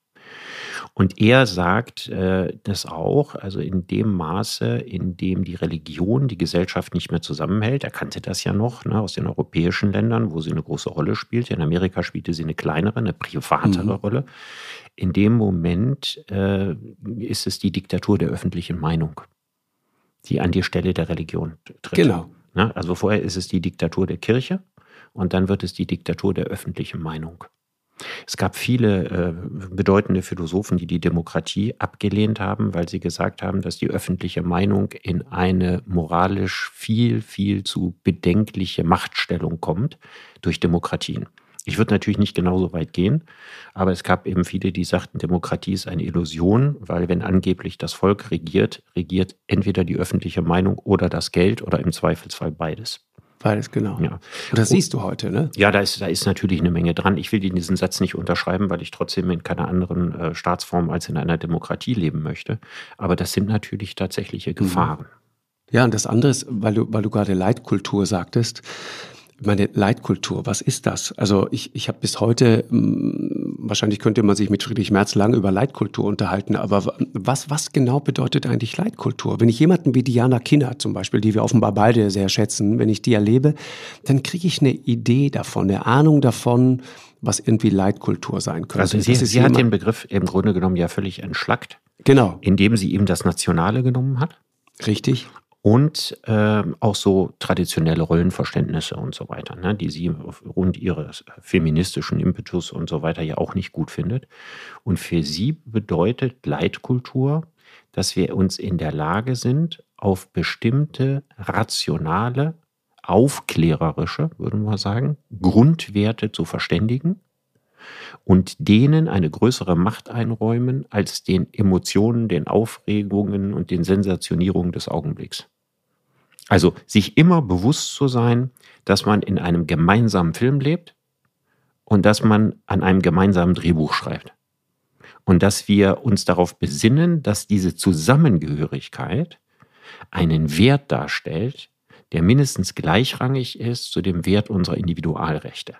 Und er sagt äh, das auch, also in dem Maße, in dem die Religion die Gesellschaft nicht mehr zusammenhält. Er kannte das ja noch ne, aus den europäischen Ländern, wo sie eine große Rolle spielte. In Amerika spielte sie eine kleinere, eine privatere mhm. Rolle. In dem Moment äh, ist es die Diktatur der öffentlichen Meinung, die an die Stelle der Religion tritt. Genau. Ne? Also vorher ist es die Diktatur der Kirche und dann wird es die Diktatur der öffentlichen Meinung. Es gab viele äh, bedeutende Philosophen, die die Demokratie abgelehnt haben, weil sie gesagt haben, dass die öffentliche Meinung in eine moralisch viel, viel zu bedenkliche Machtstellung kommt durch Demokratien. Ich würde natürlich nicht genauso weit gehen, aber es gab eben viele, die sagten, Demokratie ist eine Illusion, weil wenn angeblich das Volk regiert, regiert entweder die öffentliche Meinung oder das Geld oder im Zweifelsfall beides. Beides, genau. Ja. Und das siehst du heute, ne? Ja, da ist, da ist natürlich eine Menge dran. Ich will diesen Satz nicht unterschreiben, weil ich trotzdem in keiner anderen äh, Staatsform als in einer Demokratie leben möchte. Aber das sind natürlich tatsächliche mhm. Gefahren. Ja, und das andere ist, weil du, weil du gerade Leitkultur sagtest, meine Leitkultur, was ist das? Also ich, ich habe bis heute, hm, wahrscheinlich könnte man sich mit Friedrich Merz lange über Leitkultur unterhalten, aber was, was genau bedeutet eigentlich Leitkultur? Wenn ich jemanden wie Diana Kinner zum Beispiel, die wir offenbar beide sehr schätzen, wenn ich die erlebe, dann kriege ich eine Idee davon, eine Ahnung davon, was irgendwie Leitkultur sein könnte. Also sie, sie hat den Begriff im Grunde genommen ja völlig entschlackt. Genau. Indem sie ihm das Nationale genommen hat. Richtig und äh, auch so traditionelle Rollenverständnisse und so weiter, ne, die sie aufgrund ihres feministischen Impetus und so weiter ja auch nicht gut findet. Und für sie bedeutet Leitkultur, dass wir uns in der Lage sind, auf bestimmte rationale, aufklärerische, würden wir sagen, Grundwerte zu verständigen und denen eine größere Macht einräumen als den Emotionen, den Aufregungen und den Sensationierungen des Augenblicks. Also sich immer bewusst zu sein, dass man in einem gemeinsamen Film lebt und dass man an einem gemeinsamen Drehbuch schreibt. Und dass wir uns darauf besinnen, dass diese Zusammengehörigkeit einen Wert darstellt, der mindestens gleichrangig ist zu dem Wert unserer Individualrechte.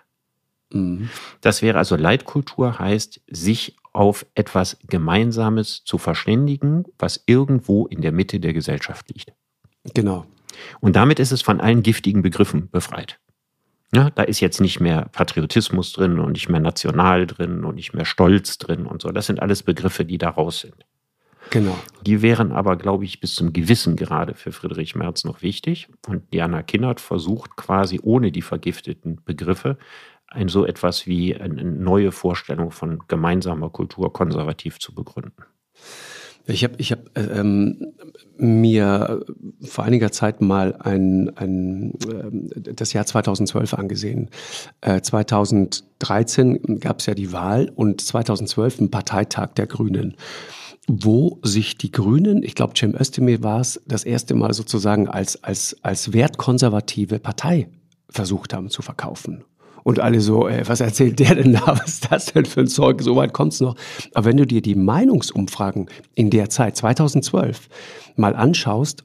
Mhm. Das wäre also Leitkultur, heißt, sich auf etwas Gemeinsames zu verständigen, was irgendwo in der Mitte der Gesellschaft liegt. Genau. Und damit ist es von allen giftigen Begriffen befreit. Ja, da ist jetzt nicht mehr Patriotismus drin und nicht mehr national drin und nicht mehr Stolz drin und so. Das sind alles Begriffe, die da raus sind. Genau. Die wären aber, glaube ich, bis zum gewissen Grade für Friedrich Merz noch wichtig. Und Diana Kinnert versucht quasi ohne die vergifteten Begriffe ein so etwas wie eine neue Vorstellung von gemeinsamer Kultur konservativ zu begründen. Ich habe ich hab, äh, ähm, mir vor einiger Zeit mal ein, ein, äh, das Jahr 2012 angesehen. Äh, 2013 gab es ja die Wahl und 2012 ein Parteitag der Grünen wo sich die Grünen, ich glaube Cem Özdemir war es, das erste Mal sozusagen als, als, als wertkonservative Partei versucht haben zu verkaufen. Und alle so, ey, was erzählt der denn da? Was ist das denn für ein Zeug? So weit kommt's noch. Aber wenn du dir die Meinungsumfragen in der Zeit, 2012, mal anschaust,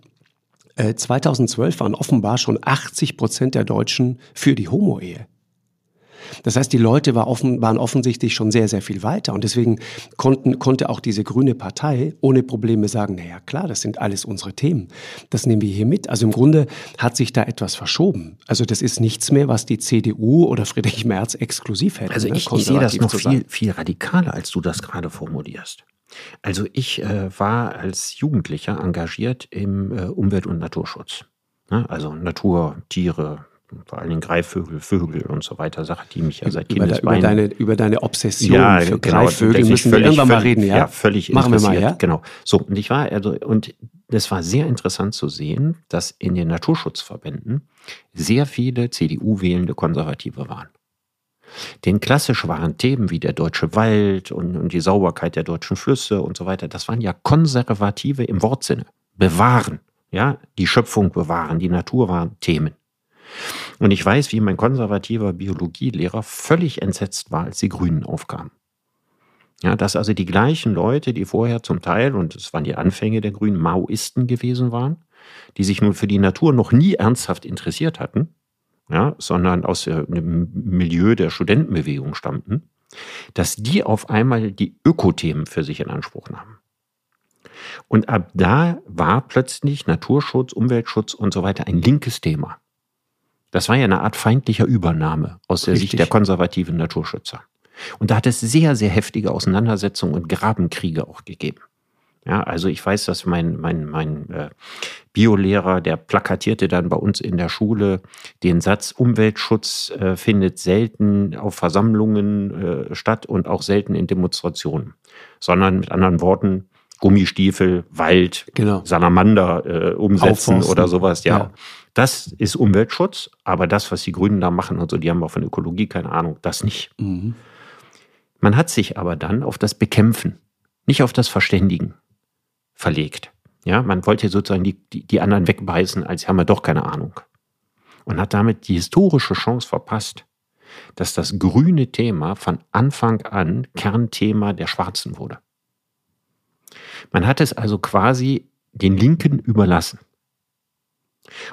2012 äh, waren offenbar schon 80 Prozent der Deutschen für die Homo-Ehe. Das heißt, die Leute war offen, waren offensichtlich schon sehr, sehr viel weiter. Und deswegen konnten, konnte auch diese grüne Partei ohne Probleme sagen, naja, klar, das sind alles unsere Themen. Das nehmen wir hier mit. Also im Grunde hat sich da etwas verschoben. Also das ist nichts mehr, was die CDU oder Friedrich Merz exklusiv hätte. Also ne, ich, ne? ich sehe das noch viel, viel radikaler, als du das gerade formulierst. Also ich äh, war als Jugendlicher engagiert im äh, Umwelt- und Naturschutz. Ne? Also Natur, Tiere, vor allen Dingen Greifvögel, Vögel und so weiter, Sache, die mich ja seit über, Kindesbeinen... über, deine, über deine Obsession ja, für genau, Greifvögel müssen wir völlig- irgendwann mal reden, ja? Ja, völlig Machen wir mal, ja? Genau. So, und ich war, also, und es war sehr interessant zu sehen, dass in den Naturschutzverbänden sehr viele CDU-wählende Konservative waren. Denn klassisch waren Themen wie der deutsche Wald und, und die Sauberkeit der deutschen Flüsse und so weiter, das waren ja Konservative im Wortsinne. Bewahren, ja, die Schöpfung bewahren, die Natur waren Themen. Und ich weiß, wie mein konservativer Biologielehrer völlig entsetzt war, als die Grünen aufkamen. Ja, dass also die gleichen Leute, die vorher zum Teil, und es waren die Anfänge der Grünen, Maoisten gewesen waren, die sich nun für die Natur noch nie ernsthaft interessiert hatten, ja, sondern aus dem Milieu der Studentenbewegung stammten, dass die auf einmal die Ökothemen für sich in Anspruch nahmen. Und ab da war plötzlich Naturschutz, Umweltschutz und so weiter ein linkes Thema. Das war ja eine Art feindlicher Übernahme aus der Richtig. Sicht der konservativen Naturschützer. Und da hat es sehr, sehr heftige Auseinandersetzungen und Grabenkriege auch gegeben. Ja, also ich weiß, dass mein, mein, mein äh, Biolehrer, der plakatierte dann bei uns in der Schule den Satz, Umweltschutz äh, findet selten auf Versammlungen äh, statt und auch selten in Demonstrationen, sondern mit anderen Worten, Gummistiefel, Wald, Genau. Salamander äh, umsetzen Aufforsten. oder sowas. Ja. Ja. Das ist Umweltschutz, aber das, was die Grünen da machen und so, die haben auch von Ökologie keine Ahnung, das nicht. Mhm. Man hat sich aber dann auf das Bekämpfen, nicht auf das Verständigen verlegt. Ja, man wollte sozusagen die, die, die anderen wegbeißen, als haben wir doch keine Ahnung. Und hat damit die historische Chance verpasst, dass das grüne Thema von Anfang an Kernthema der Schwarzen wurde. Man hat es also quasi den Linken überlassen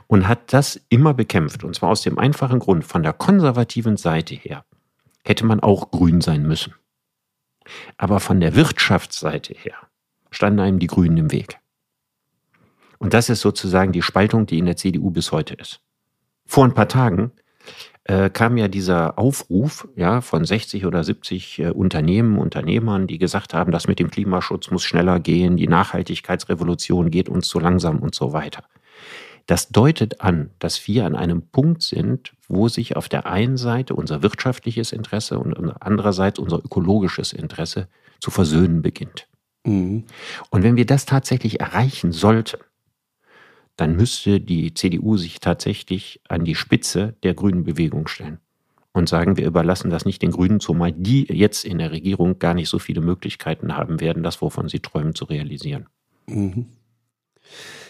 und hat das immer bekämpft. Und zwar aus dem einfachen Grund, von der konservativen Seite her hätte man auch grün sein müssen. Aber von der Wirtschaftsseite her standen einem die Grünen im Weg. Und das ist sozusagen die Spaltung, die in der CDU bis heute ist. Vor ein paar Tagen äh, kam ja dieser Aufruf ja, von 60 oder 70 äh, Unternehmen, Unternehmern, die gesagt haben, das mit dem Klimaschutz muss schneller gehen, die Nachhaltigkeitsrevolution geht uns zu langsam und so weiter. Das deutet an, dass wir an einem Punkt sind, wo sich auf der einen Seite unser wirtschaftliches Interesse und andererseits unser ökologisches Interesse zu versöhnen beginnt. Mhm. Und wenn wir das tatsächlich erreichen sollten, dann müsste die CDU sich tatsächlich an die Spitze der grünen Bewegung stellen und sagen, wir überlassen das nicht den Grünen, zumal die jetzt in der Regierung gar nicht so viele Möglichkeiten haben werden, das, wovon sie träumen, zu realisieren. Mhm.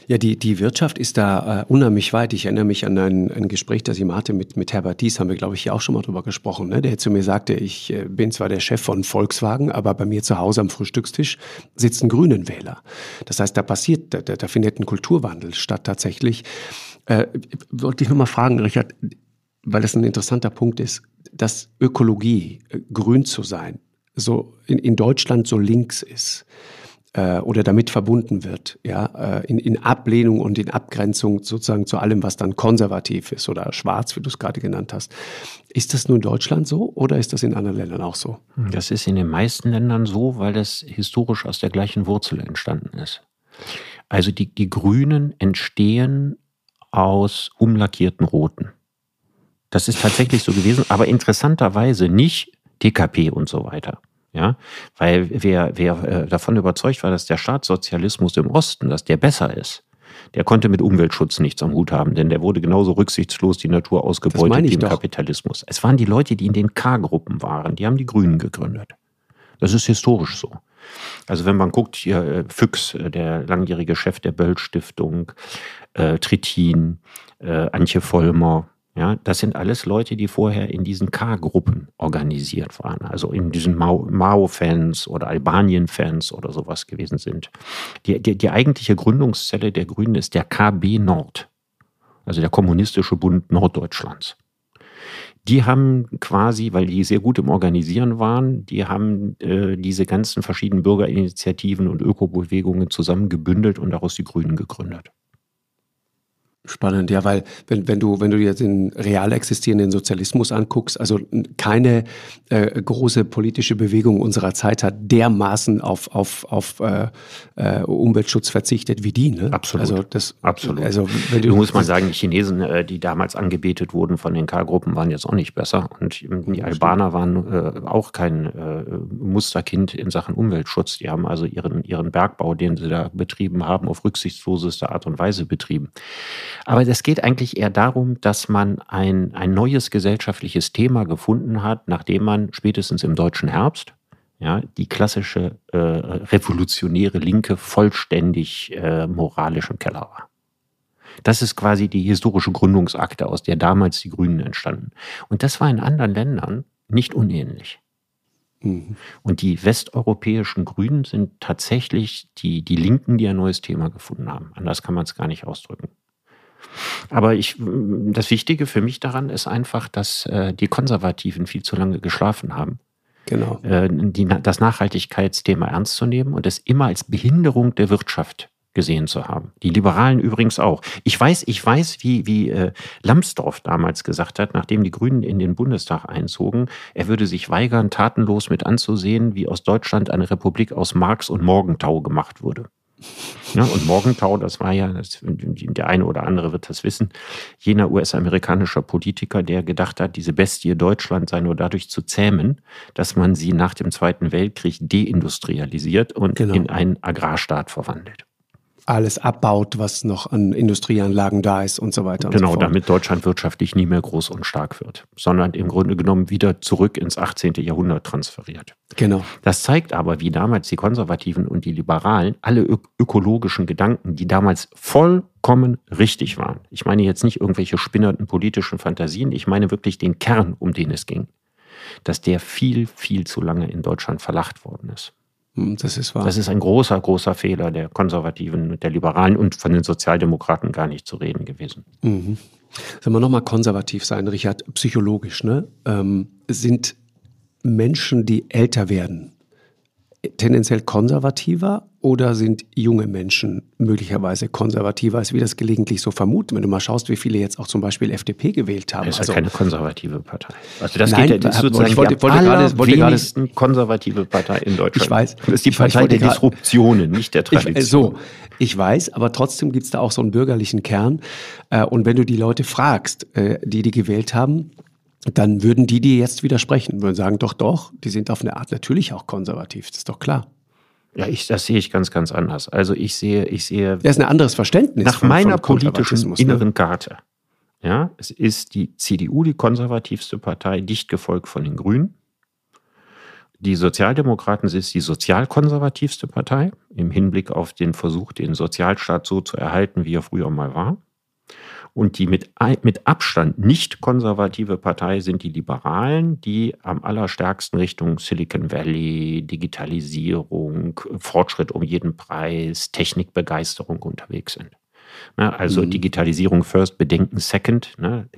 Ja, die, die Wirtschaft ist da äh, unheimlich weit. Ich erinnere mich an ein, ein Gespräch, das ich mal hatte mit, mit Herbert Dies, haben wir, glaube ich, hier auch schon mal drüber gesprochen. Ne? Der zu mir sagte, ich äh, bin zwar der Chef von Volkswagen, aber bei mir zu Hause am Frühstückstisch sitzen grünen Wähler. Das heißt, da passiert, da, da findet ein Kulturwandel statt tatsächlich. Äh, wollte ich noch mal fragen, Richard, weil das ein interessanter Punkt ist, dass Ökologie, äh, grün zu sein, so in, in Deutschland so links ist äh, oder damit verbunden wird, ja, äh, in, in Ablehnung und in Abgrenzung sozusagen zu allem, was dann konservativ ist oder schwarz, wie du es gerade genannt hast. Ist das nur in Deutschland so oder ist das in anderen Ländern auch so? Das ist in den meisten Ländern so, weil das historisch aus der gleichen Wurzel entstanden ist. Also die, die Grünen entstehen aus umlackierten Roten. Das ist tatsächlich so gewesen, aber interessanterweise nicht TKP und so weiter. Ja, weil wer, wer äh, davon überzeugt war, dass der Staatssozialismus im Osten, dass der besser ist, der konnte mit Umweltschutz nichts am Hut haben, denn der wurde genauso rücksichtslos die Natur ausgebeutet wie im doch. Kapitalismus. Es waren die Leute, die in den K-Gruppen waren, die haben die Grünen gegründet. Das ist historisch so. Also wenn man guckt, hier äh, Füchs, äh, der langjährige Chef der Böll-Stiftung, äh, Trittin, äh, Antje Vollmer, ja, das sind alles Leute, die vorher in diesen K-Gruppen organisiert waren, also in diesen Mao- Mao-Fans oder Albanien-Fans oder sowas gewesen sind. Die, die, die eigentliche Gründungszelle der Grünen ist der KB Nord, also der Kommunistische Bund Norddeutschlands. Die haben quasi, weil die sehr gut im Organisieren waren, die haben äh, diese ganzen verschiedenen Bürgerinitiativen und Ökobewegungen zusammengebündelt und daraus die Grünen gegründet. Spannend, ja, weil wenn, wenn du wenn du dir den real existierenden Sozialismus anguckst, also keine äh, große politische Bewegung unserer Zeit hat dermaßen auf auf auf äh, äh, Umweltschutz verzichtet wie die. Ne? Absolut. Also das absolut. Also wenn du, muss man sagen, die Chinesen, äh, die damals angebetet wurden von den K-Gruppen, waren jetzt auch nicht besser und die Albaner waren äh, auch kein äh, Musterkind in Sachen Umweltschutz. Die haben also ihren ihren Bergbau, den sie da betrieben haben, auf rücksichtsloseste Art und Weise betrieben. Aber es geht eigentlich eher darum, dass man ein, ein neues gesellschaftliches Thema gefunden hat, nachdem man spätestens im deutschen Herbst ja, die klassische äh, revolutionäre Linke vollständig äh, moralisch im Keller war. Das ist quasi die historische Gründungsakte, aus der damals die Grünen entstanden. Und das war in anderen Ländern nicht unähnlich. Mhm. Und die westeuropäischen Grünen sind tatsächlich die, die Linken, die ein neues Thema gefunden haben. Anders kann man es gar nicht ausdrücken. Aber ich, das Wichtige für mich daran ist einfach, dass äh, die Konservativen viel zu lange geschlafen haben. Genau. Äh, die, das Nachhaltigkeitsthema ernst zu nehmen und es immer als Behinderung der Wirtschaft gesehen zu haben. Die Liberalen übrigens auch. Ich weiß, ich weiß, wie, wie äh, Lambsdorff damals gesagt hat, nachdem die Grünen in den Bundestag einzogen, er würde sich weigern, tatenlos mit anzusehen, wie aus Deutschland eine Republik aus Marx und Morgentau gemacht wurde. Ja, und Morgenthau, das war ja, das, der eine oder andere wird das wissen, jener US-amerikanischer Politiker, der gedacht hat, diese Bestie Deutschland sei nur dadurch zu zähmen, dass man sie nach dem Zweiten Weltkrieg deindustrialisiert und genau. in einen Agrarstaat verwandelt alles abbaut, was noch an Industrieanlagen da ist und so weiter. Genau, so damit Deutschland wirtschaftlich nie mehr groß und stark wird, sondern im Grunde genommen wieder zurück ins 18. Jahrhundert transferiert. Genau. Das zeigt aber, wie damals die Konservativen und die Liberalen alle ök ökologischen Gedanken, die damals vollkommen richtig waren. Ich meine jetzt nicht irgendwelche spinnerten politischen Fantasien, ich meine wirklich den Kern, um den es ging, dass der viel, viel zu lange in Deutschland verlacht worden ist. Hm, das ist wahr. Das ist ein großer, großer Fehler der Konservativen und der Liberalen und von den Sozialdemokraten gar nicht zu reden gewesen. Mhm. Sollen wir nochmal konservativ sein, Richard, psychologisch, ne? Ähm, sind Menschen, die älter werden, tendenziell konservativer oder sind junge Menschen möglicherweise konservativer, als wir das gelegentlich so vermuten? Wenn du mal schaust, wie viele jetzt auch zum Beispiel FDP gewählt haben. Das ist also, keine konservative Partei. Also das Nein, geht ja, das sozusagen ich wollte, wollte gerade, wollte gerade konservative Partei in Deutschland. Ich weiß. Das ist die Partei der Disruptionen, nicht der Tradition. Ich, so, ich weiß, aber trotzdem gibt es da auch so einen bürgerlichen Kern. Äh, und wenn du die Leute fragst, äh, die die gewählt haben, dann würden die dir jetzt widersprechen, würden sagen, doch, doch, die sind auf eine Art natürlich auch konservativ, das ist doch klar. Ja, ich, das sehe ich ganz, ganz anders. Also ich sehe, ich sehe. Das ist ein anderes Verständnis. Nach von, meiner von politischen ne? inneren Karte. Ja, es ist die CDU die konservativste Partei, dicht gefolgt von den Grünen. Die Sozialdemokraten ist die sozialkonservativste Partei im Hinblick auf den Versuch, den Sozialstaat so zu erhalten, wie er früher mal war. Und die mit, mit Abstand nicht konservative Partei sind die Liberalen, die am allerstärksten Richtung Silicon Valley, Digitalisierung, Fortschritt um jeden Preis, Technikbegeisterung unterwegs sind. Ne, also mhm. Digitalisierung first, Bedenken second. Ne,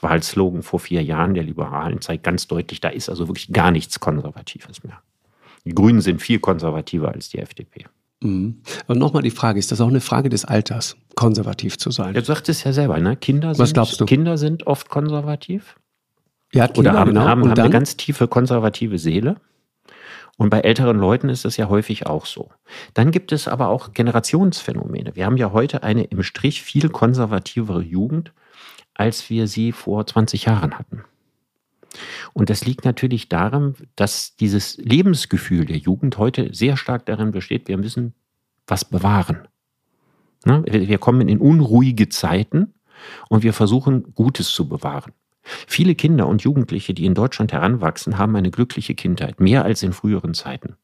Wahlslogan vor vier Jahren der Liberalen zeigt ganz deutlich, da ist also wirklich gar nichts Konservatives mehr. Die Grünen sind viel konservativer als die FDP. Mhm. Aber nochmal die Frage, ist das auch eine Frage des Alters, konservativ zu sein? Du sagtest ja selber, ne? Kinder sind, Was glaubst du? Kinder sind oft konservativ. Ja, Kinder, Oder haben, genau. haben, haben eine ganz tiefe konservative Seele. Und bei älteren Leuten ist das ja häufig auch so. Dann gibt es aber auch Generationsphänomene. Wir haben ja heute eine im Strich viel konservativere Jugend, als wir sie vor 20 Jahren hatten. Und das liegt natürlich daran, dass dieses Lebensgefühl der Jugend heute sehr stark darin besteht, wir müssen was bewahren. Ne? Wir kommen in unruhige Zeiten und wir versuchen, Gutes zu bewahren. Viele Kinder und Jugendliche, die in Deutschland heranwachsen, haben eine glückliche Kindheit, mehr als in früheren Zeiten.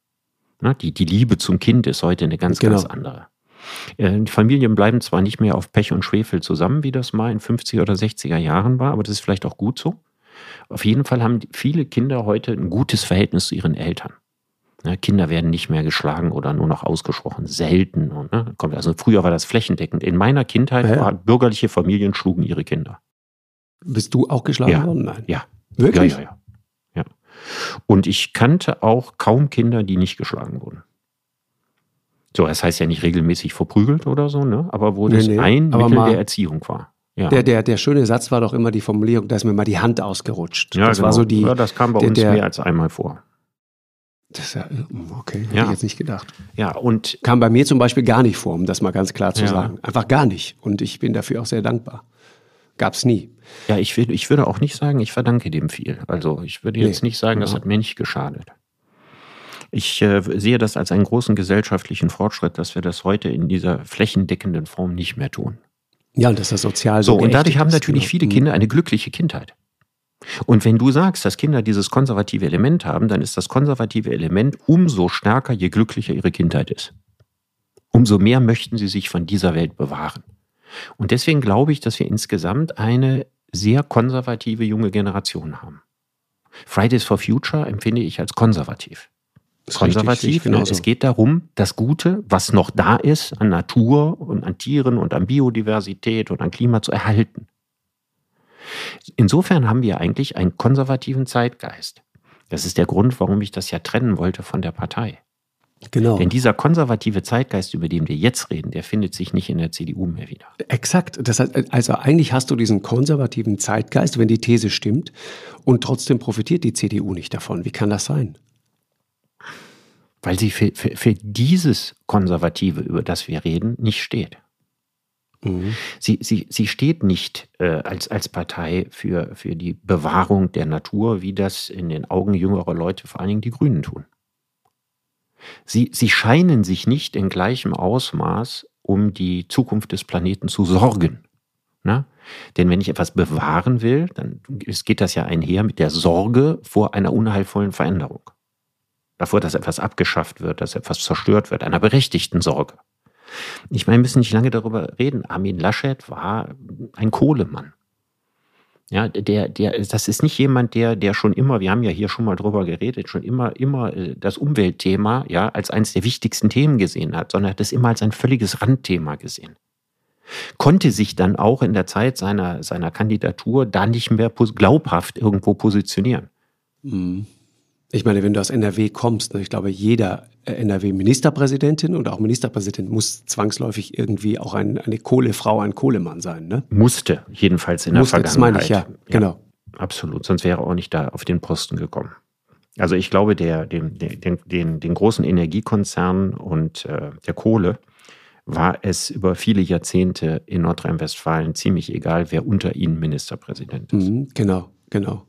Ne? Die, die Liebe zum Kind ist heute eine ganz, genau. ganz andere. Äh, die Familien bleiben zwar nicht mehr auf Pech und Schwefel zusammen, wie das mal in 50er oder 60er Jahren war, aber das ist vielleicht auch gut so. Auf jeden Fall haben viele Kinder heute ein gutes Verhältnis zu ihren Eltern. Ja, Kinder werden nicht mehr geschlagen oder nur noch ausgesprochen selten. Ne, also früher war das flächendeckend. In meiner Kindheit ja, waren bürgerliche Familien schlugen ihre Kinder. Bist du auch geschlagen ja. worden? Nein. Ja. Wirklich? Ja, ja, ja, ja. Und ich kannte auch kaum Kinder, die nicht geschlagen wurden. So, das heißt ja nicht regelmäßig verprügelt oder so, ne? aber wo Nee, das nee, ein aber Mittel der Erziehung war. Ja, Der, der, der schöne Satz war doch immer die Formulierung, da ist mir mal die Hand ausgerutscht. ja, das genau. war so die. ja, das kam bei der- uns der- mehr als einmal vor. Das ist ja, okay, hätte Ja. ich jetzt nicht gedacht. Ja, und Kam bei mir zum Beispiel gar nicht vor, um das mal ganz klar zu Ja. sagen. Einfach gar nicht. Und ich bin dafür auch sehr dankbar. Gab's nie. ja, ich, will, ich würde auch nicht sagen, ich verdanke dem viel. Also ich würde jetzt Nee, nicht sagen, das hat mir nicht geschadet. Ich äh, sehe das als einen großen gesellschaftlichen Fortschritt, dass wir das heute in dieser flächendeckenden Form nicht mehr tun. Ja, und dass das sozial so So, und dadurch haben natürlich genau. viele Kinder eine glückliche Kindheit. Und wenn du sagst, dass Kinder dieses konservative Element haben, dann ist das konservative Element umso stärker, je glücklicher ihre Kindheit ist. Umso mehr möchten sie sich von dieser Welt bewahren. Und deswegen glaube ich, dass wir insgesamt eine sehr konservative junge Generation haben. Fridays for Future empfinde ich als konservativ. Das ist richtig, Konservativ. ich Ne? Es geht darum, das Gute, was noch da ist, an Natur und an Tieren und an Biodiversität und an Klima zu erhalten. Insofern haben wir eigentlich einen konservativen Zeitgeist. Das ist der Grund, warum ich das ja trennen wollte von der Partei. Genau. Denn dieser konservative Zeitgeist, über den wir jetzt reden, der findet sich nicht in der CDU mehr wieder. Exakt. Das heißt, also eigentlich hast du diesen konservativen Zeitgeist, wenn die These stimmt, und trotzdem profitiert die CDU nicht davon. Wie kann das sein? Weil sie für, für, für dieses Konservative, über das wir reden, nicht steht. Mhm. Sie, sie, sie steht nicht äh, als, als Partei für, für die Bewahrung der Natur, wie das in den Augen jüngerer Leute, vor allen Dingen die Grünen, tun. Sie, sie scheinen sich nicht in gleichem Ausmaß um die Zukunft des Planeten zu sorgen. Na? Denn wenn ich etwas bewahren will, dann geht das ja einher mit der Sorge vor einer unheilvollen Veränderung. Davor, dass etwas abgeschafft wird, dass etwas zerstört wird, einer berechtigten Sorge. Ich meine, wir müssen nicht lange darüber reden. Armin Laschet war ein Kohlemann. Ja, der, der, das ist nicht jemand, der, der schon immer, wir haben ja hier schon mal drüber geredet, schon immer, immer äh, das Umweltthema, ja, als eines der wichtigsten Themen gesehen hat, sondern hat es immer als ein völliges Randthema gesehen. Konnte sich dann auch in der Zeit seiner, seiner Kandidatur da nicht mehr glaubhaft irgendwo positionieren. Mhm. Ich meine, wenn du aus NRW kommst, ne, ich glaube, jeder äh, NRW-Ministerpräsidentin und auch Ministerpräsident muss zwangsläufig irgendwie auch ein, eine Kohlefrau, ein Kohlemann sein. Ne? Musste, jedenfalls in der Musste, das meine ich, ja. Vergangenheit. Genau. Absolut, sonst wäre er auch nicht da auf den Posten gekommen. Also ich glaube, der, dem, den, den, den, den großen Energiekonzernen und äh, der Kohle war es über viele Jahrzehnte in Nordrhein-Westfalen ziemlich egal, wer unter ihnen Ministerpräsident ist. Mhm, genau, genau.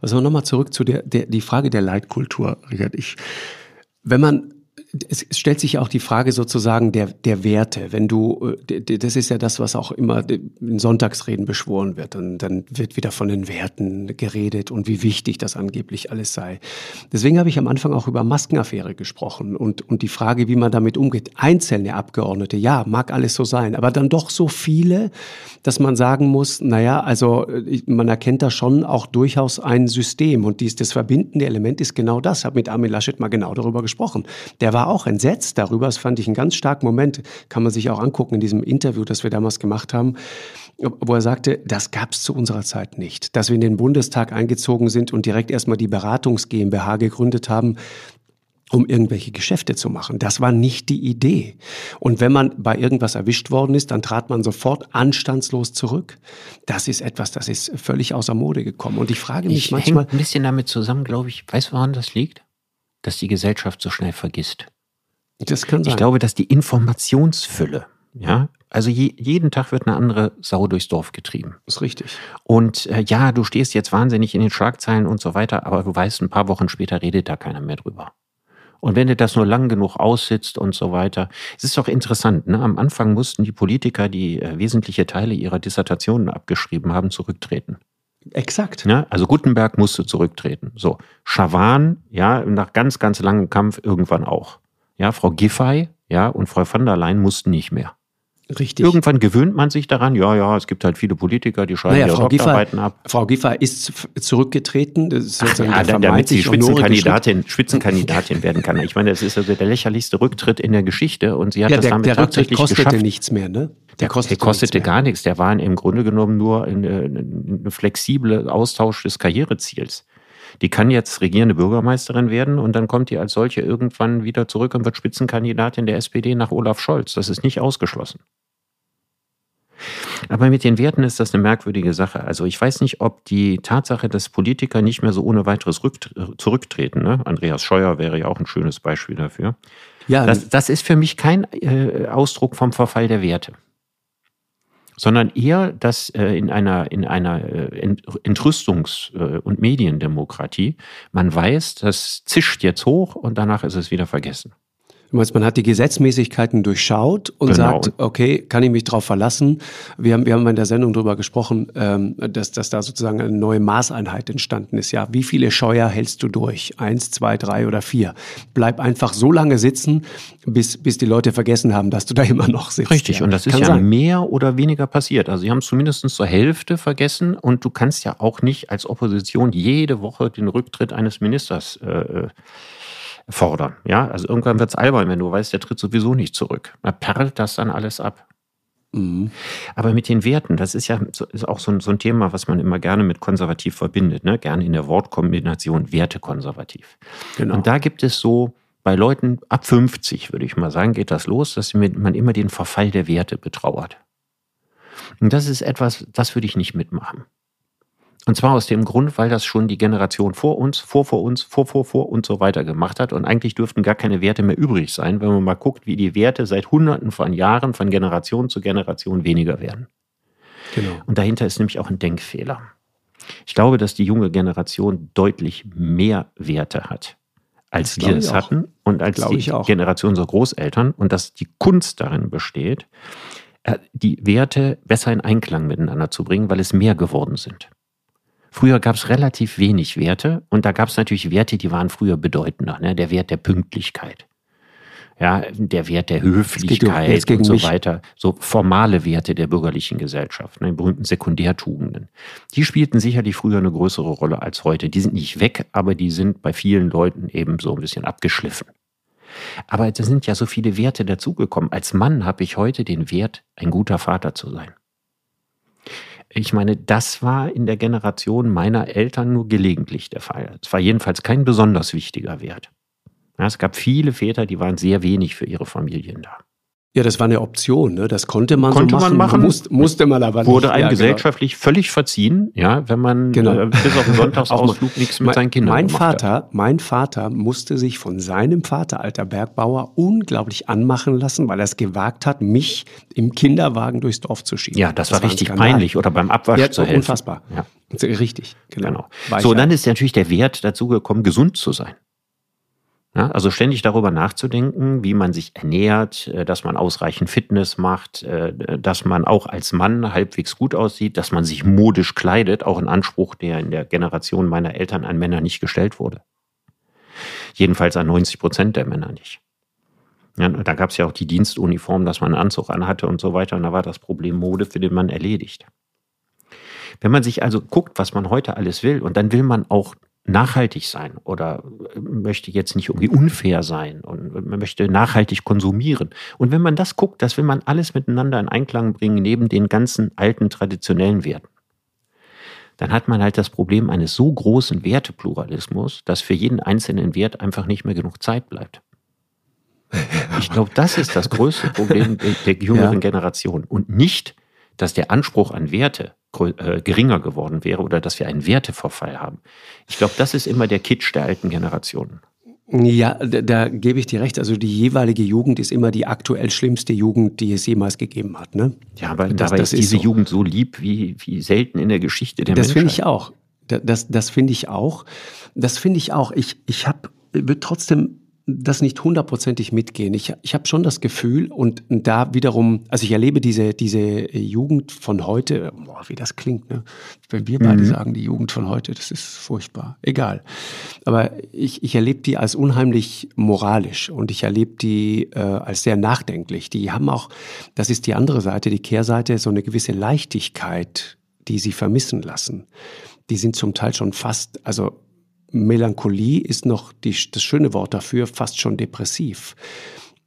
Also nochmal zurück zu der, der die Frage der Leitkultur, Richard. Ich, wenn man es stellt sich auch die Frage sozusagen der, der Werte. Wenn du, äh, das ist ja das, was auch immer in Sonntagsreden beschworen wird. Und dann wird wieder von den Werten geredet und wie wichtig das angeblich alles sei. Deswegen habe ich am Anfang auch über Maskenaffäre gesprochen und, und die Frage, wie man damit umgeht. Einzelne Abgeordnete, ja, mag alles so sein, aber dann doch so viele, dass man sagen muss, naja, also äh, man erkennt da schon auch durchaus ein System und dies, das verbindende Element ist genau das. Ich habe mit Armin Laschet mal genau darüber gesprochen. Der war auch entsetzt darüber. Das fand ich einen ganz starken Moment. Kann man sich auch angucken in diesem Interview, das wir damals gemacht haben, wo er sagte, das gab es zu unserer Zeit nicht. Dass wir in den Bundestag eingezogen sind und direkt erstmal die Beratungs GmbH gegründet haben, um irgendwelche Geschäfte zu machen. Das war nicht die Idee. Und wenn man bei irgendwas erwischt worden ist, dann trat man sofort anstandslos zurück. Das ist etwas, das ist völlig außer Mode gekommen. Und ich frage mich Ich manchmal, ein bisschen damit zusammen, glaube ich, weißt du, woran das liegt? Dass die Gesellschaft so schnell vergisst. das kann sein. Ich glaube, dass die Informationsfülle, ja, also je, jeden Tag wird eine andere Sau durchs Dorf getrieben. das ist richtig. Und äh, ja, du stehst jetzt wahnsinnig in den Schlagzeilen und so weiter, aber du weißt, ein paar Wochen später redet da keiner mehr drüber. Und wenn du das nur lang genug aussitzt und so weiter, es ist doch interessant, ne? Am Anfang mussten die Politiker, die äh, wesentliche Teile ihrer Dissertationen abgeschrieben haben, zurücktreten. Exakt. Ne? Also Gutenberg musste zurücktreten. So, Schawan, ja, nach ganz, ganz langem Kampf irgendwann auch. Ja, Frau Giffey, ja, und Frau von der Leyen mussten nicht mehr. Richtig. Irgendwann gewöhnt man sich daran, ja, ja, es gibt halt viele Politiker, die schreiben Naja, ihre Frau Doktorarbeiten ab. Frau Giffey ist zurückgetreten. Das ist Ach, ja, der da- damit sie. Spitzenkandidatin, Spitzenkandidatin werden kann. Ich meine, das ist also der lächerlichste Rücktritt in der Geschichte und sie hat Ja, das der, damit der Rücktritt tatsächlich kostete geschafft. nichts mehr, ne? Der kostete, kostete nichts mehr. gar nichts. Der war im Grunde genommen nur ein, äh, ein flexibler Austausch des Karriereziels. Die kann jetzt regierende Bürgermeisterin werden und dann kommt die als solche irgendwann wieder zurück und wird Spitzenkandidatin der SPD nach Olaf Scholz. Das ist nicht ausgeschlossen. Aber mit den Werten ist das eine merkwürdige Sache. Also ich weiß nicht, ob die Tatsache, dass Politiker nicht mehr so ohne weiteres zurücktreten, ne? Andreas Scheuer wäre ja auch ein schönes Beispiel dafür. Ja, das, das ist für mich kein äh, Ausdruck vom Verfall der Werte sondern eher, dass äh, in einer, in einer äh, Entrüstungs- äh, und Mediendemokratie man weiß, das zischt jetzt hoch und danach ist es wieder vergessen. Du meinst, man hat die Gesetzmäßigkeiten durchschaut und genau. sagt, okay, kann ich mich darauf verlassen? Wir haben, wir haben in der Sendung darüber gesprochen, ähm, dass, dass da sozusagen eine neue Maßeinheit entstanden ist. Ja, wie viele Scheuer hältst du durch? Eins, zwei, drei oder vier? Bleib einfach so lange sitzen, bis, bis die Leute vergessen haben, dass du da immer noch sitzt. Richtig, ja. und das ist kann ja sein. mehr oder weniger passiert. Also sie haben es zumindest zur Hälfte vergessen und du kannst ja auch nicht als Opposition jede Woche den Rücktritt eines Ministers äh, äh fordern. Ja, also irgendwann wird es albern, wenn du weißt, der tritt sowieso nicht zurück. Da perlt das dann alles ab. Mhm. Aber mit den Werten, das ist ja so, ist auch so ein, so ein, Thema, was man immer gerne mit konservativ verbindet, ne? gerne in der Wortkombination wertekonservativ. Genau. Und da gibt es so, bei Leuten ab 50, würde ich mal sagen, geht das los, dass man immer den Verfall der Werte betrauert. Und das ist etwas, das würde ich nicht mitmachen. Und zwar aus dem Grund, weil das schon die Generation vor uns, vor vor uns, vor vor vor und so weiter gemacht hat. Und eigentlich dürften gar keine Werte mehr übrig sein, wenn man mal guckt, wie die Werte seit Hunderten von Jahren von Generation zu Generation weniger werden. Genau. Und dahinter ist nämlich auch ein Denkfehler. Ich glaube, dass die junge Generation deutlich mehr Werte hat, als wir es hatten und als die Generation unserer Großeltern. Und dass die Kunst darin besteht, äh, die Werte besser in Einklang miteinander zu bringen, weil es mehr geworden sind. Früher gab es relativ wenig Werte und da gab es natürlich Werte, die waren früher bedeutender. Ne? Der Wert der Pünktlichkeit, ja, der Wert der Höflichkeit und so mich. weiter. So formale Werte der bürgerlichen Gesellschaft, ne? die berühmten Sekundärtugenden. Die spielten sicherlich früher eine größere Rolle als heute. Die sind nicht weg, aber die sind bei vielen Leuten eben so ein bisschen abgeschliffen. Aber da sind ja so viele Werte dazugekommen. Als Mann habe ich heute den Wert, ein guter Vater zu sein. Ich meine, das war in der Generation meiner Eltern nur gelegentlich der Fall. Es war jedenfalls kein besonders wichtiger Wert. Es gab viele Väter, die waren sehr wenig für ihre Familien da. Ja, das war eine Option, ne? Das konnte man konnte so machen. Man machen. Musste, musste man aber nicht. Wurde einem ja, genau. gesellschaftlich genau. völlig verziehen, ja, wenn man genau. äh, bis auf den Sonntagsausflug nichts mit mein, seinen Kindern mein Vater, hat. Mein Vater musste sich von seinem Vater, alter Bergbauer, unglaublich anmachen lassen, weil er es gewagt hat, mich im Kinderwagen durchs Dorf zu schieben. Ja, das, das war richtig peinlich oder beim Abwasch ja, zu helfen. Unfassbar. Ja. Richtig, genau. genau. So, dann ist natürlich der Wert dazu gekommen, gesund zu sein. Ja, also ständig darüber nachzudenken, wie man sich ernährt, äh, dass man ausreichend Fitness macht, äh, dass man auch als Mann halbwegs gut aussieht, dass man sich modisch kleidet, auch ein Anspruch, der in der Generation meiner Eltern an Männer nicht gestellt wurde. Jedenfalls an 90 Prozent der Männer nicht. Ja, da gab es ja auch die Dienstuniform, dass man einen Anzug anhatte und so weiter. Und da war das Problem Mode für den Mann erledigt. Wenn man sich also guckt, was man heute alles will, und dann will man auch nachhaltig sein oder möchte jetzt nicht irgendwie unfair sein und man möchte nachhaltig konsumieren. Und wenn man das guckt, das will man alles miteinander in Einklang bringen, neben den ganzen alten traditionellen Werten. Dann hat man halt das Problem eines so großen Wertepluralismus, dass für jeden einzelnen Wert einfach nicht mehr genug Zeit bleibt. Ich glaube, das ist das größte Problem der, der jüngeren ja. Generation und nicht, dass der Anspruch an Werte äh, geringer geworden wäre oder dass wir einen Werteverfall haben. Ich glaube, das ist immer der Kitsch der alten Generationen. Ja, da, da, gebe ich dir recht. Also die jeweilige Jugend ist immer die aktuell schlimmste Jugend, die es jemals gegeben hat. Ne? Ja, aber das, dabei das ist diese so. Jugend so lieb wie, wie selten in der Geschichte der das Menschheit. Das finde ich auch. Das, das finde ich auch. Das finde ich auch. Ich, ich habe trotzdem das nicht hundertprozentig mitgehen. Ich, ich habe schon das Gefühl und da wiederum, also ich erlebe diese, diese Jugend von heute, boah, wie das klingt, ne? wenn wir beide mhm. sagen, die Jugend von heute, das ist furchtbar, egal. Aber ich, ich erlebe die als unheimlich moralisch und ich erlebe die äh, als sehr nachdenklich. Die haben auch, das ist die andere Seite, die Kehrseite, so eine gewisse Leichtigkeit, die sie vermissen lassen. Die sind zum Teil schon fast, also Melancholie ist noch die, das schöne Wort dafür, fast schon depressiv.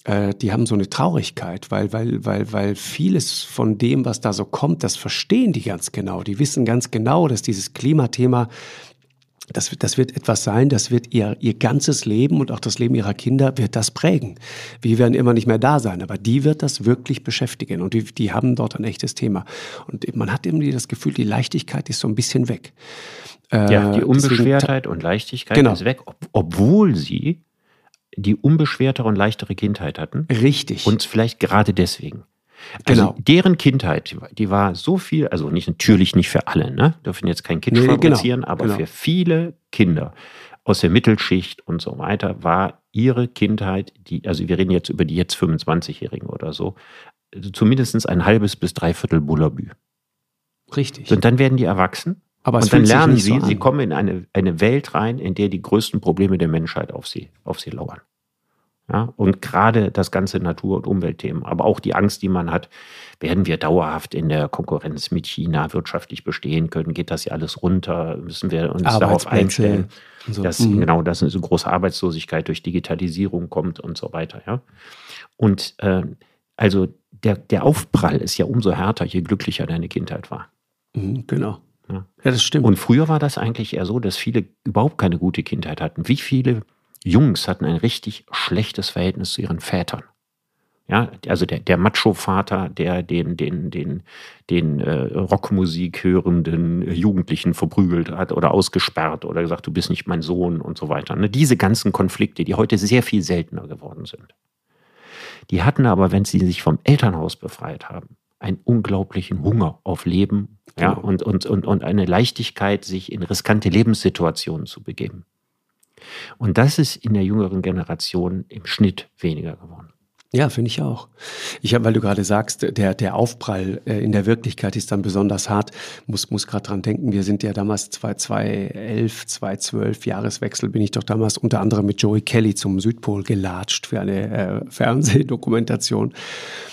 Äh, die haben so eine Traurigkeit, weil, weil, weil, weil vieles von dem, was da so kommt, das verstehen die ganz genau. Die wissen ganz genau, dass dieses Klimathema Das, das wird etwas sein, das wird ihr, ihr ganzes Leben und auch das Leben ihrer Kinder wird das prägen. Wir werden immer nicht mehr da sein, aber die wird das wirklich beschäftigen und die, die haben dort ein echtes Thema. Und man hat irgendwie das Gefühl, die Leichtigkeit ist so ein bisschen weg. Ja, die äh, Unbeschwertheit und Leichtigkeit genau. ist weg, ob, obwohl sie die unbeschwertere und leichtere Kindheit hatten. Richtig. Und vielleicht gerade deswegen. Also genau. deren Kindheit, die war so viel, also nicht natürlich nicht für alle, ne? Dürfen jetzt kein Kind nee, genau. fabrizieren, genau. aber genau. für viele Kinder aus der Mittelschicht und so weiter war ihre Kindheit, die, also wir reden jetzt über die jetzt 25-Jährigen oder so, also zumindest ein halbes bis dreiviertel Bullabü. Richtig. Und dann werden die erwachsen aber und dann lernen sie, so sie kommen in eine, eine Welt rein, in der die größten Probleme der Menschheit auf sie, auf sie lauern. Ja, und gerade das ganze Natur- und Umweltthemen, aber auch die Angst, die man hat, werden wir dauerhaft in der Konkurrenz mit China wirtschaftlich bestehen können? Geht das hier alles runter? Müssen wir uns darauf einstellen, so. dass mhm. genau dass eine so große Arbeitslosigkeit durch Digitalisierung kommt und so weiter? Ja, und äh, also der, der Aufprall ist ja umso härter, je glücklicher deine Kindheit war. Mhm, genau. Ja. das stimmt. Und früher war das eigentlich eher so, dass viele überhaupt keine gute Kindheit hatten. Wie viele Jungs hatten ein richtig schlechtes Verhältnis zu ihren Vätern? Ja, also der, der Macho-Vater, der den, den, den, den äh, Rockmusik hörenden Jugendlichen verprügelt hat oder ausgesperrt oder gesagt, du bist nicht mein Sohn und so weiter. Ne? Diese ganzen Konflikte, die heute sehr viel seltener geworden sind. Die hatten aber, wenn sie sich vom Elternhaus befreit haben, einen unglaublichen Hunger auf Leben ja, genau. und, und, und, und eine Leichtigkeit, sich in riskante Lebenssituationen zu begeben. Und das ist in der jüngeren Generation im Schnitt weniger geworden. Ja, finde ich auch. Ich habe, weil du gerade sagst, der, der Aufprall äh, in der Wirklichkeit ist dann besonders hart. Muss, muss gerade dran denken, wir sind ja damals 2011, 2012 Jahreswechsel, bin ich doch damals unter anderem mit Joey Kelly zum Südpol gelatscht für eine äh, Fernsehdokumentation.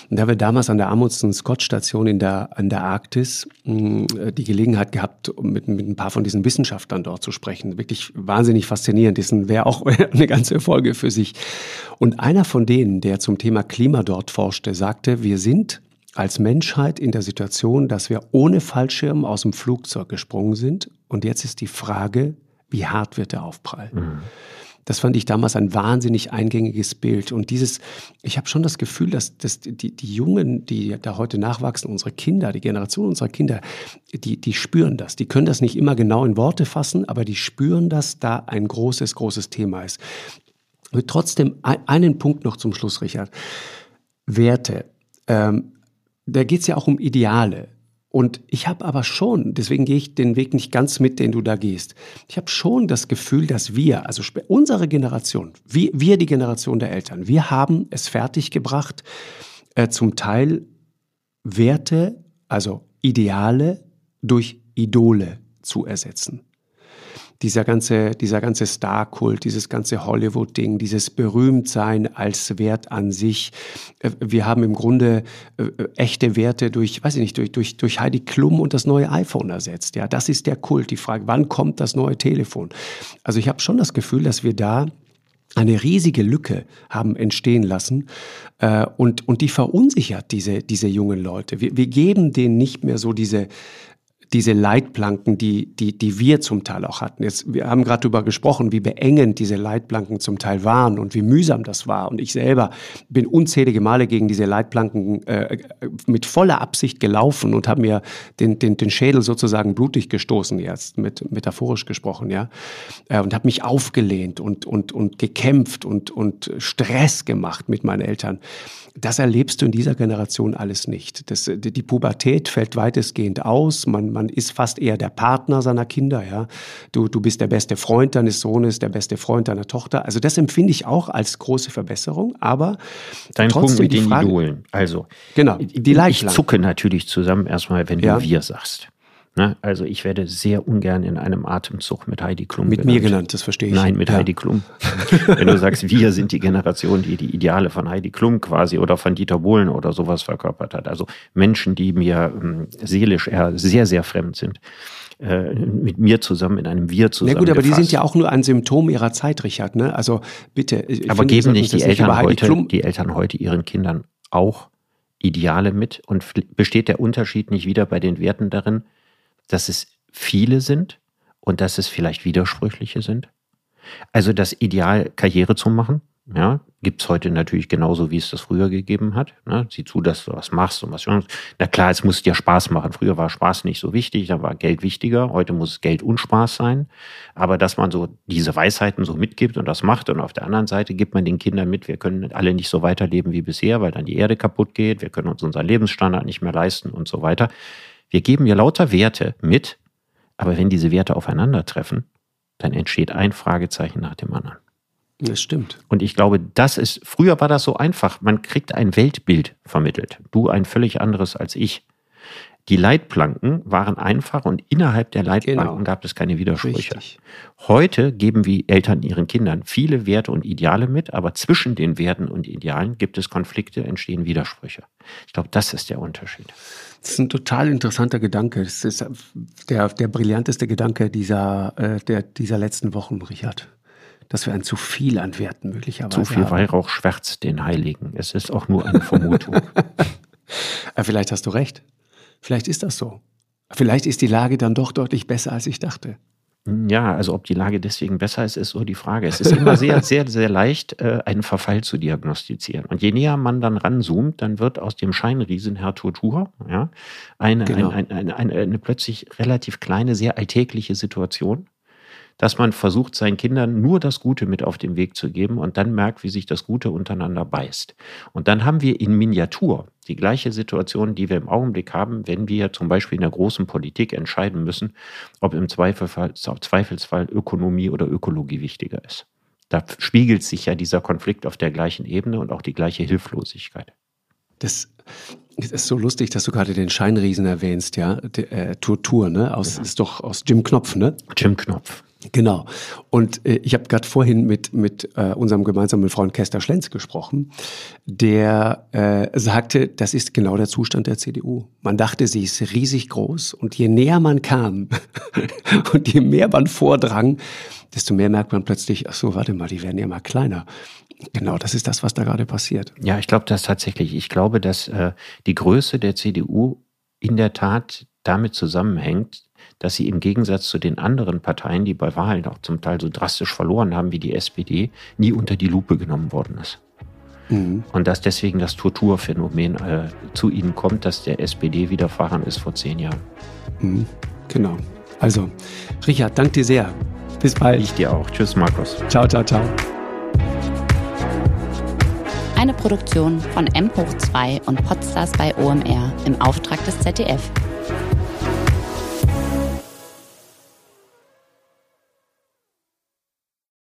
Und da wir damals an der Amundsen Scott Station in der, an der Arktis die Gelegenheit gehabt, mit, mit ein paar von diesen Wissenschaftlern dort zu sprechen. Wirklich wahnsinnig faszinierend. Das wäre auch eine ganze Folge für sich. Und einer von denen, der zum Thema Klima dort forschte, sagte, wir sind als Menschheit in der Situation, dass wir ohne Fallschirm aus dem Flugzeug gesprungen sind. Und jetzt ist die Frage, wie hart wird der Aufprall? Mhm. Das fand ich damals ein wahnsinnig eingängiges Bild. Und dieses, ich habe schon das Gefühl, dass, dass die, die Jungen, die da heute nachwachsen, unsere Kinder, die Generation unserer Kinder, die, die spüren das. Die können das nicht immer genau in Worte fassen, aber die spüren, dass da ein großes, großes Thema ist. Und trotzdem einen Punkt noch zum Schluss, Richard. Werte. Ähm, da geht es ja auch um Ideale. Und ich habe aber schon, deswegen gehe ich den Weg nicht ganz mit, den du da gehst. Ich habe schon das Gefühl, dass wir, also unsere Generation, wir, wir die Generation der Eltern, wir haben es fertiggebracht, äh, zum Teil Werte, also Ideale durch Idole zu ersetzen dieser ganze, dieser ganze Star-Kult, dieses ganze Hollywood-Ding, dieses Berühmtsein als Wert an sich. Äh, wir haben im Grunde äh, echte Werte durch, weiß ich nicht, durch, durch, durch Heidi Klum und das neue iPhone ersetzt. Ja, das ist der Kult. Die Frage, wann kommt das neue Telefon? Also ich habe schon das Gefühl, dass wir da eine riesige Lücke haben entstehen lassen äh, und, und die verunsichert diese, diese jungen Leute. Wir, wir geben denen nicht mehr so diese, diese Leitplanken, die, die, die wir zum Teil auch hatten. Jetzt, wir haben gerade darüber gesprochen, wie beengend diese Leitplanken zum Teil waren und wie mühsam das war. Und ich selber bin unzählige Male gegen diese Leitplanken äh, mit voller Absicht gelaufen und habe mir den, den, den Schädel sozusagen blutig gestoßen, jetzt mit, metaphorisch gesprochen, ja. Äh, und habe mich aufgelehnt und, und, und gekämpft und, und Stress gemacht mit meinen Eltern. Das erlebst du in dieser Generation alles nicht. Das, die Pubertät fällt weitestgehend aus. Man, man ist fast eher der Partner seiner Kinder. Ja? Du, du bist der beste Freund deines Sohnes, der beste Freund deiner Tochter. Also das empfinde ich auch als große Verbesserung. Aber dein Punkt mit den Frage, Idolen. Also genau, die ich zucke natürlich zusammen erstmal, wenn du ja. wir sagst. Ne? Also ich werde sehr ungern in einem Atemzug mit Heidi Klum Mit genannt. mir genannt, das verstehe ich. Nein, mit ja. Heidi Klum. Wenn du sagst, wir sind die Generation, die die Ideale von Heidi Klum quasi oder von Dieter Bohlen oder sowas verkörpert hat. Also Menschen, die mir ähm, seelisch eher sehr, sehr fremd sind äh, mit mir zusammen in einem Wir zusammen. Na gut, aber die sind ja auch nur ein Symptom ihrer Zeit, Richard. Ne? Also bitte. Aber finde, geben nicht die Eltern heute, die Eltern heute ihren Kindern auch Ideale mit und besteht der Unterschied nicht wieder bei den Werten darin, dass es viele sind und dass es vielleicht widersprüchliche sind. Also das Ideal, Karriere zu machen, ja, gibt es heute natürlich genauso, wie es das früher gegeben hat. Ne? Sieh zu, dass du was machst und was. Na klar, es muss dir Spaß machen. Früher war Spaß nicht so wichtig, da war Geld wichtiger. Heute muss Geld und Spaß sein. Aber dass man so diese Weisheiten so mitgibt und das macht und auf der anderen Seite gibt man den Kindern mit, wir können alle nicht so weiterleben wie bisher, weil dann die Erde kaputt geht, wir können uns unseren Lebensstandard nicht mehr leisten und so weiter. Wir geben ja lauter Werte mit, aber wenn diese Werte aufeinandertreffen, dann entsteht ein Fragezeichen nach dem anderen. Das stimmt. Und ich glaube, das ist, früher war das so einfach. Man kriegt ein Weltbild vermittelt. Du ein völlig anderes als ich. Die Leitplanken waren einfach und innerhalb der Leitplanken genau. gab es keine Widersprüche. Richtig. Heute geben wir Eltern ihren Kindern viele Werte und Ideale mit, aber zwischen den Werten und Idealen gibt es Konflikte, entstehen Widersprüche. Ich glaube, das ist der Unterschied. Das ist ein total interessanter Gedanke. Das ist der, der brillanteste Gedanke dieser, äh, der, dieser letzten Wochen, Richard dass wir ein zu viel an Werten möglicherweise Zu viel haben. Weihrauch schwärzt den Heiligen. Es ist auch nur eine Vermutung. vielleicht hast du recht. Vielleicht ist das so. Vielleicht ist die Lage dann doch deutlich besser, als ich dachte. Ja, also ob die Lage deswegen besser ist, ist so die Frage. Es ist immer sehr, sehr, sehr leicht, äh, einen Verfall zu diagnostizieren. Und je näher man dann ranzoomt, dann wird aus dem Scheinriesen Herr Tortur ja, eine, genau. eine, eine, eine, eine plötzlich relativ kleine, sehr alltägliche Situation dass man versucht, seinen Kindern nur das Gute mit auf den Weg zu geben und dann merkt, wie sich das Gute untereinander beißt. Und dann haben wir in Miniatur die gleiche Situation, die wir im Augenblick haben, wenn wir zum Beispiel in der großen Politik entscheiden müssen, ob im Zweifelsfall, Zweifelsfall Ökonomie oder Ökologie wichtiger ist. Da spiegelt sich ja dieser Konflikt auf der gleichen Ebene und auch die gleiche Hilflosigkeit. Das ist so lustig, dass du gerade den Scheinriesen erwähnst, ja. Der, äh, Tortur, ne? Aus, ja. Ist doch aus Jim Knopf, ne? Jim Knopf. Genau. Und äh, ich habe gerade vorhin mit, mit äh, unserem gemeinsamen Freund Kester Schlenz gesprochen, der äh, sagte, das ist genau der Zustand der CDU. Man dachte, sie ist riesig groß und je näher man kam und je mehr man vordrang, desto mehr merkt man plötzlich, ach so, warte mal, die werden ja mal kleiner. Genau, das ist das, was da gerade passiert. Ja, ich glaube das tatsächlich. Ich glaube, dass äh, die Größe der CDU in der Tat damit zusammenhängt, dass sie im Gegensatz zu den anderen Parteien, die bei Wahlen auch zum Teil so drastisch verloren haben wie die SPD, nie unter die Lupe genommen worden ist. Mhm. Und dass deswegen das Torturphänomen äh, zu ihnen kommt, dass der SPD widerfahren ist vor zehn Jahren. Mhm. Genau. Also, Richard, danke dir sehr. Bis bald. Ich dir auch. Tschüss, Markus. Ciao, ciao, ciao. Eine Produktion von M hoch 2 und Podstars bei OMR im Auftrag des ZDF.